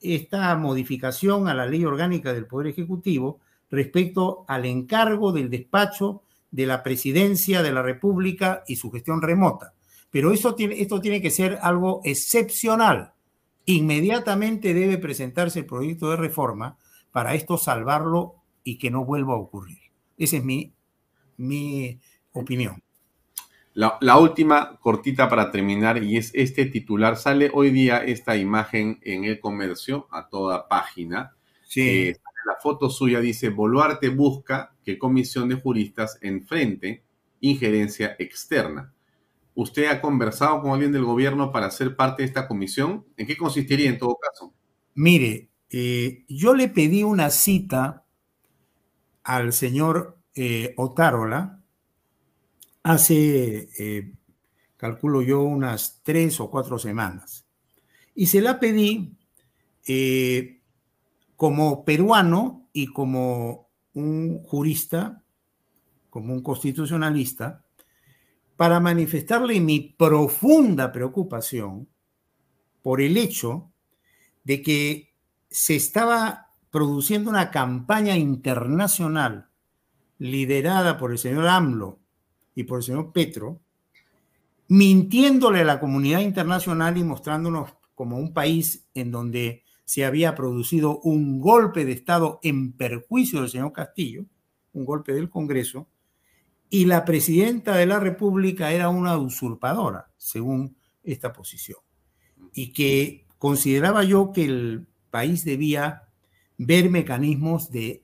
esta modificación a la ley orgánica del Poder Ejecutivo respecto al encargo del despacho de la presidencia de la República y su gestión remota. Pero esto tiene que ser algo excepcional. Inmediatamente debe presentarse el proyecto de reforma para esto salvarlo y que no vuelva a ocurrir. Ese es mi, mi opinión. La, última cortita para terminar y es este titular. Sale hoy día esta imagen en el comercio a toda página. Sí. Eh, la foto suya dice, Boluarte busca que comisión de juristas enfrente injerencia externa. ¿Usted ha conversado con alguien del gobierno para ser parte de esta comisión? ¿En qué consistiría en todo caso? Mire, eh, yo le pedí una cita al señor eh, Otárola hace, eh, calculo yo, unas tres o cuatro semanas. Y se la pedí como peruano y como un jurista, como un constitucionalista, para manifestarle mi profunda preocupación por el hecho de que se estaba produciendo una campaña internacional liderada por el señor AMLO y por el señor Petro, mintiéndole a la comunidad internacional y mostrándonos como un país en donde se había producido un golpe de Estado en perjuicio del señor Castillo, un golpe del Congreso, y la presidenta de la República era una usurpadora, según esta posición, y que consideraba yo que el país debía ver mecanismos de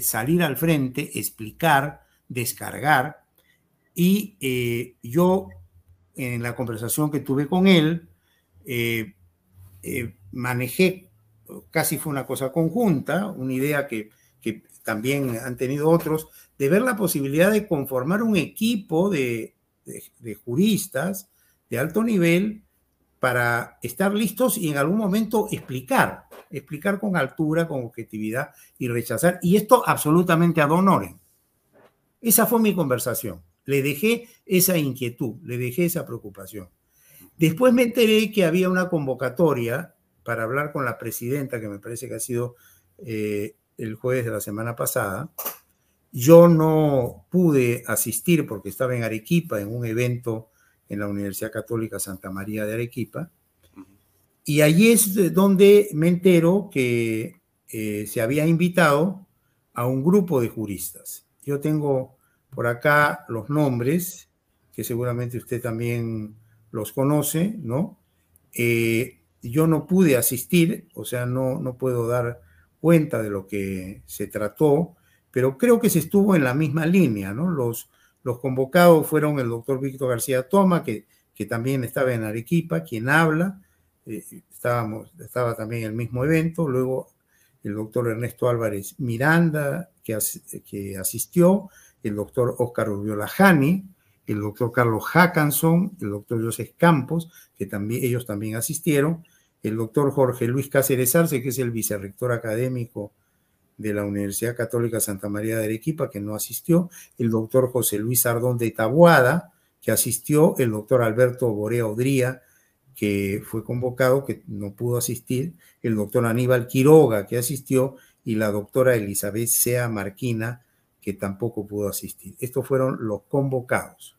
salir al frente, explicar, descargar, y eh, yo en la conversación que tuve con él, eh, eh, manejé, casi fue una cosa conjunta, una idea que, que también han tenido otros, de ver la posibilidad de conformar un equipo de, juristas de alto nivel para estar listos y en algún momento explicar, explicar con altura, con objetividad y rechazar. Y esto absolutamente ad honorem. Esa fue mi conversación. Le dejé esa inquietud, le dejé esa preocupación. Después me enteré que había una convocatoria para hablar con la presidenta, que me parece que ha sido eh, el jueves de la semana pasada, yo no pude asistir porque estaba en Arequipa en un evento en la Universidad Católica Santa María de Arequipa. Y allí es donde me entero que eh, se había invitado a un grupo de juristas. Yo tengo por acá los nombres, que seguramente usted también los conoce, ¿no? Eh, yo no pude asistir, o sea, no, no puedo dar cuenta de lo que se trató, pero creo que se estuvo en la misma línea, ¿no? Los, los convocados fueron el doctor Víctor García Toma, que, que también estaba en Arequipa, quien habla, eh, estábamos, estaba también en el mismo evento, luego el doctor Ernesto Álvarez Miranda, que, que asistió, el doctor Óscar Urbiola Jani, el doctor Carlos Hackanson, el doctor José Campos, que también, ellos también asistieron, el doctor Jorge Luis Cáceres Arce, que es el vicerrector académico de la Universidad Católica Santa María de Arequipa, que no asistió, el doctor José Luis Ardón de Tabuada, que asistió, el doctor Alberto Borea Odría, que fue convocado, que no pudo asistir, el doctor Aníbal Quiroga, que asistió, y la doctora Elizabeth Sea Marquina, que tampoco pudo asistir. Estos fueron los convocados.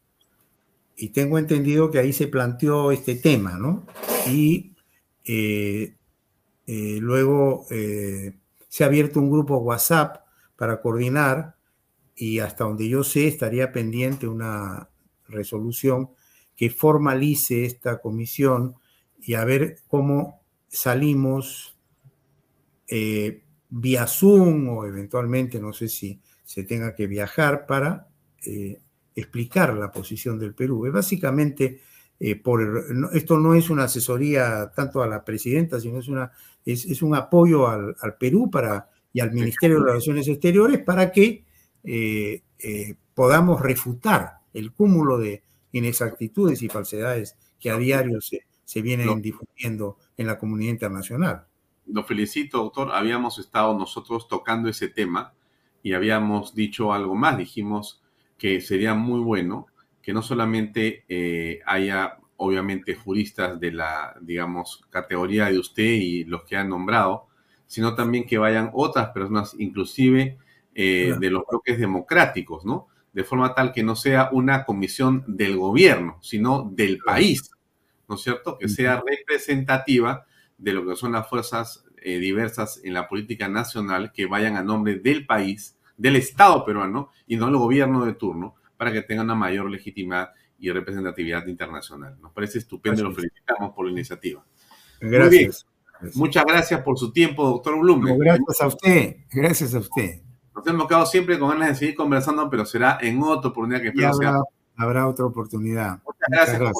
Y tengo entendido que ahí se planteó este tema, ¿no? Y eh, eh, luego eh, se ha abierto un grupo WhatsApp para coordinar y hasta donde yo sé estaría pendiente una resolución que formalice esta comisión y a ver cómo salimos eh, vía Zoom o eventualmente no sé si se tenga que viajar para eh, explicar la posición del Perú. Es básicamente eh, por esto no es una asesoría tanto a la presidenta, sino es una es, un apoyo al, Perú para, y al Ministerio de Relaciones Exteriores para que eh, eh, podamos refutar el cúmulo de inexactitudes y falsedades que a diario se, se vienen difundiendo en la comunidad internacional. Lo felicito, doctor. Habíamos estado nosotros tocando ese tema y habíamos dicho algo más. Dijimos que sería muy bueno que no solamente eh, haya obviamente juristas de la, digamos, categoría de usted y los que han nombrado, sino también que vayan otras personas, inclusive eh, de los bloques democráticos, ¿no? De forma tal que no sea una comisión del gobierno, sino del país, ¿no es cierto? Que sea representativa de lo que son las fuerzas eh, diversas en la política nacional que vayan a nombre del país, del Estado peruano y no del gobierno de turno, para que tengan una mayor legitimidad y representatividad internacional. Nos parece estupendo y lo felicitamos por la iniciativa. Gracias. Muchas gracias por su tiempo, doctor Blume. gracias a usted, gracias a usted. Nos hemos quedado siempre con ganas de seguir conversando, pero será en otra oportunidad que espero habrá, habrá otra oportunidad. Muchas gracias,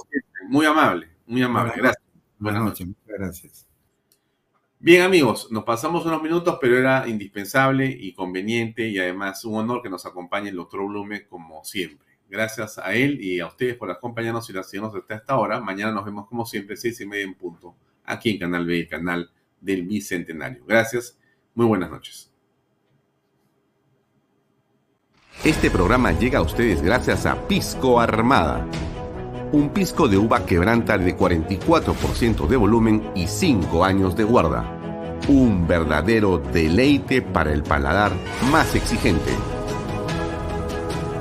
muy amable, muy amable. Gracias. Buenas, noches, muchas gracias. Bien amigos, nos pasamos unos minutos, pero era indispensable y conveniente y además un honor que nos acompañe el doctor Blume como siempre. Gracias a él y a ustedes por acompañarnos y seguirnos hasta esta hora. Mañana nos vemos como siempre, seis y media en punto, aquí en Canal B, el canal del Bicentenario. Gracias, muy buenas noches. Este programa llega a ustedes gracias a Pisco Armada. Un pisco de uva quebranta de 44% de volumen y 5 años de guarda. Un verdadero deleite para el paladar más exigente.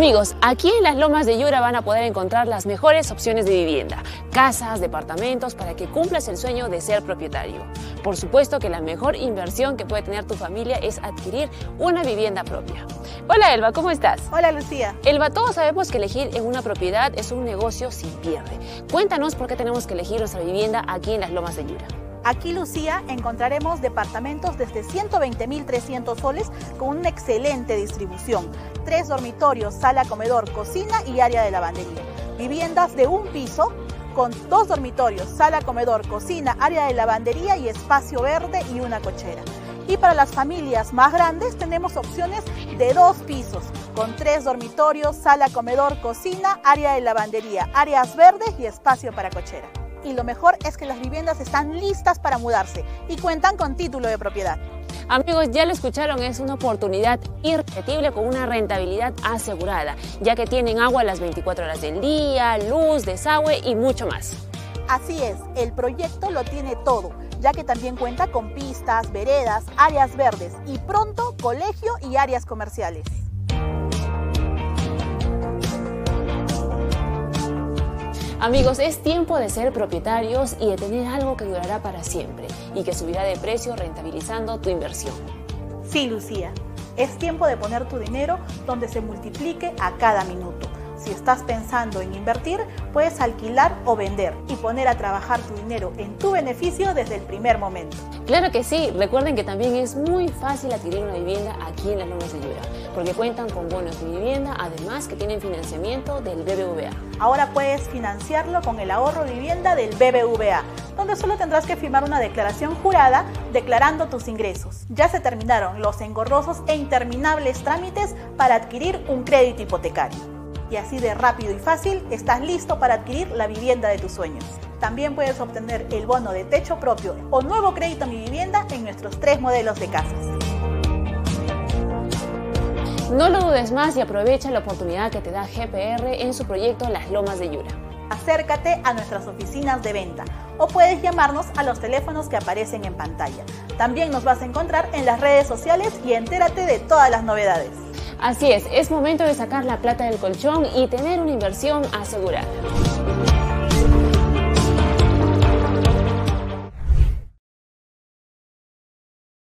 Amigos, aquí en las Lomas de Yura van a poder encontrar las mejores opciones de vivienda, casas, departamentos, para que cumplas el sueño de ser propietario. Por supuesto que la mejor inversión que puede tener tu familia es adquirir una vivienda propia. Hola Elba, ¿cómo estás? Hola Lucía. Elba, todos sabemos que elegir en una propiedad es un negocio sin pierde. Cuéntanos por qué tenemos que elegir nuestra vivienda aquí en las Lomas de Yura. Aquí, Lucía, encontraremos departamentos desde 120.300 soles con una excelente distribución. Tres dormitorios, sala, comedor, cocina y área de lavandería. Viviendas de un piso con dos dormitorios, sala, comedor, cocina, área de lavandería y espacio verde y una cochera. Y para las familias más grandes tenemos opciones de dos pisos, con tres dormitorios, sala, comedor, cocina, área de lavandería, áreas verdes y espacio para cochera y lo mejor es que las viviendas están listas para mudarse y cuentan con título de propiedad. Amigos, ya lo escucharon, es una oportunidad irrepetible con una rentabilidad asegurada, ya que tienen agua las 24 horas del día, luz, desagüe y mucho más. Así es, el proyecto lo tiene todo, ya que también cuenta con pistas, veredas, áreas verdes y pronto colegio y áreas comerciales. Amigos, es tiempo de ser propietarios y de tener algo que durará para siempre y que subirá de precio rentabilizando tu inversión. Sí, Lucía, es tiempo de poner tu dinero donde se multiplique a cada minuto. Si estás pensando en invertir, puedes alquilar o vender y poner a trabajar tu dinero en tu beneficio desde el primer momento. Claro que sí, recuerden que también es muy fácil adquirir una vivienda aquí en las Lomas de Yura, porque cuentan con bonos de vivienda, además que tienen financiamiento del BBVA. Ahora puedes financiarlo con el ahorro vivienda del BBVA, donde solo tendrás que firmar una declaración jurada declarando tus ingresos. Ya se terminaron los engorrosos e interminables trámites para adquirir un crédito hipotecario y así de rápido y fácil estás listo para adquirir la vivienda de tus sueños. También puedes obtener el bono de techo propio o nuevo crédito a mi vivienda en nuestros tres modelos de casas. No lo dudes más y aprovecha la oportunidad que te da GPR en su proyecto Las Lomas de Yura. Acércate a nuestras oficinas de venta o puedes llamarnos a los teléfonos que aparecen en pantalla. También nos vas a encontrar en las redes sociales y entérate de todas las novedades. Así es, es momento de sacar la plata del colchón y tener una inversión asegurada.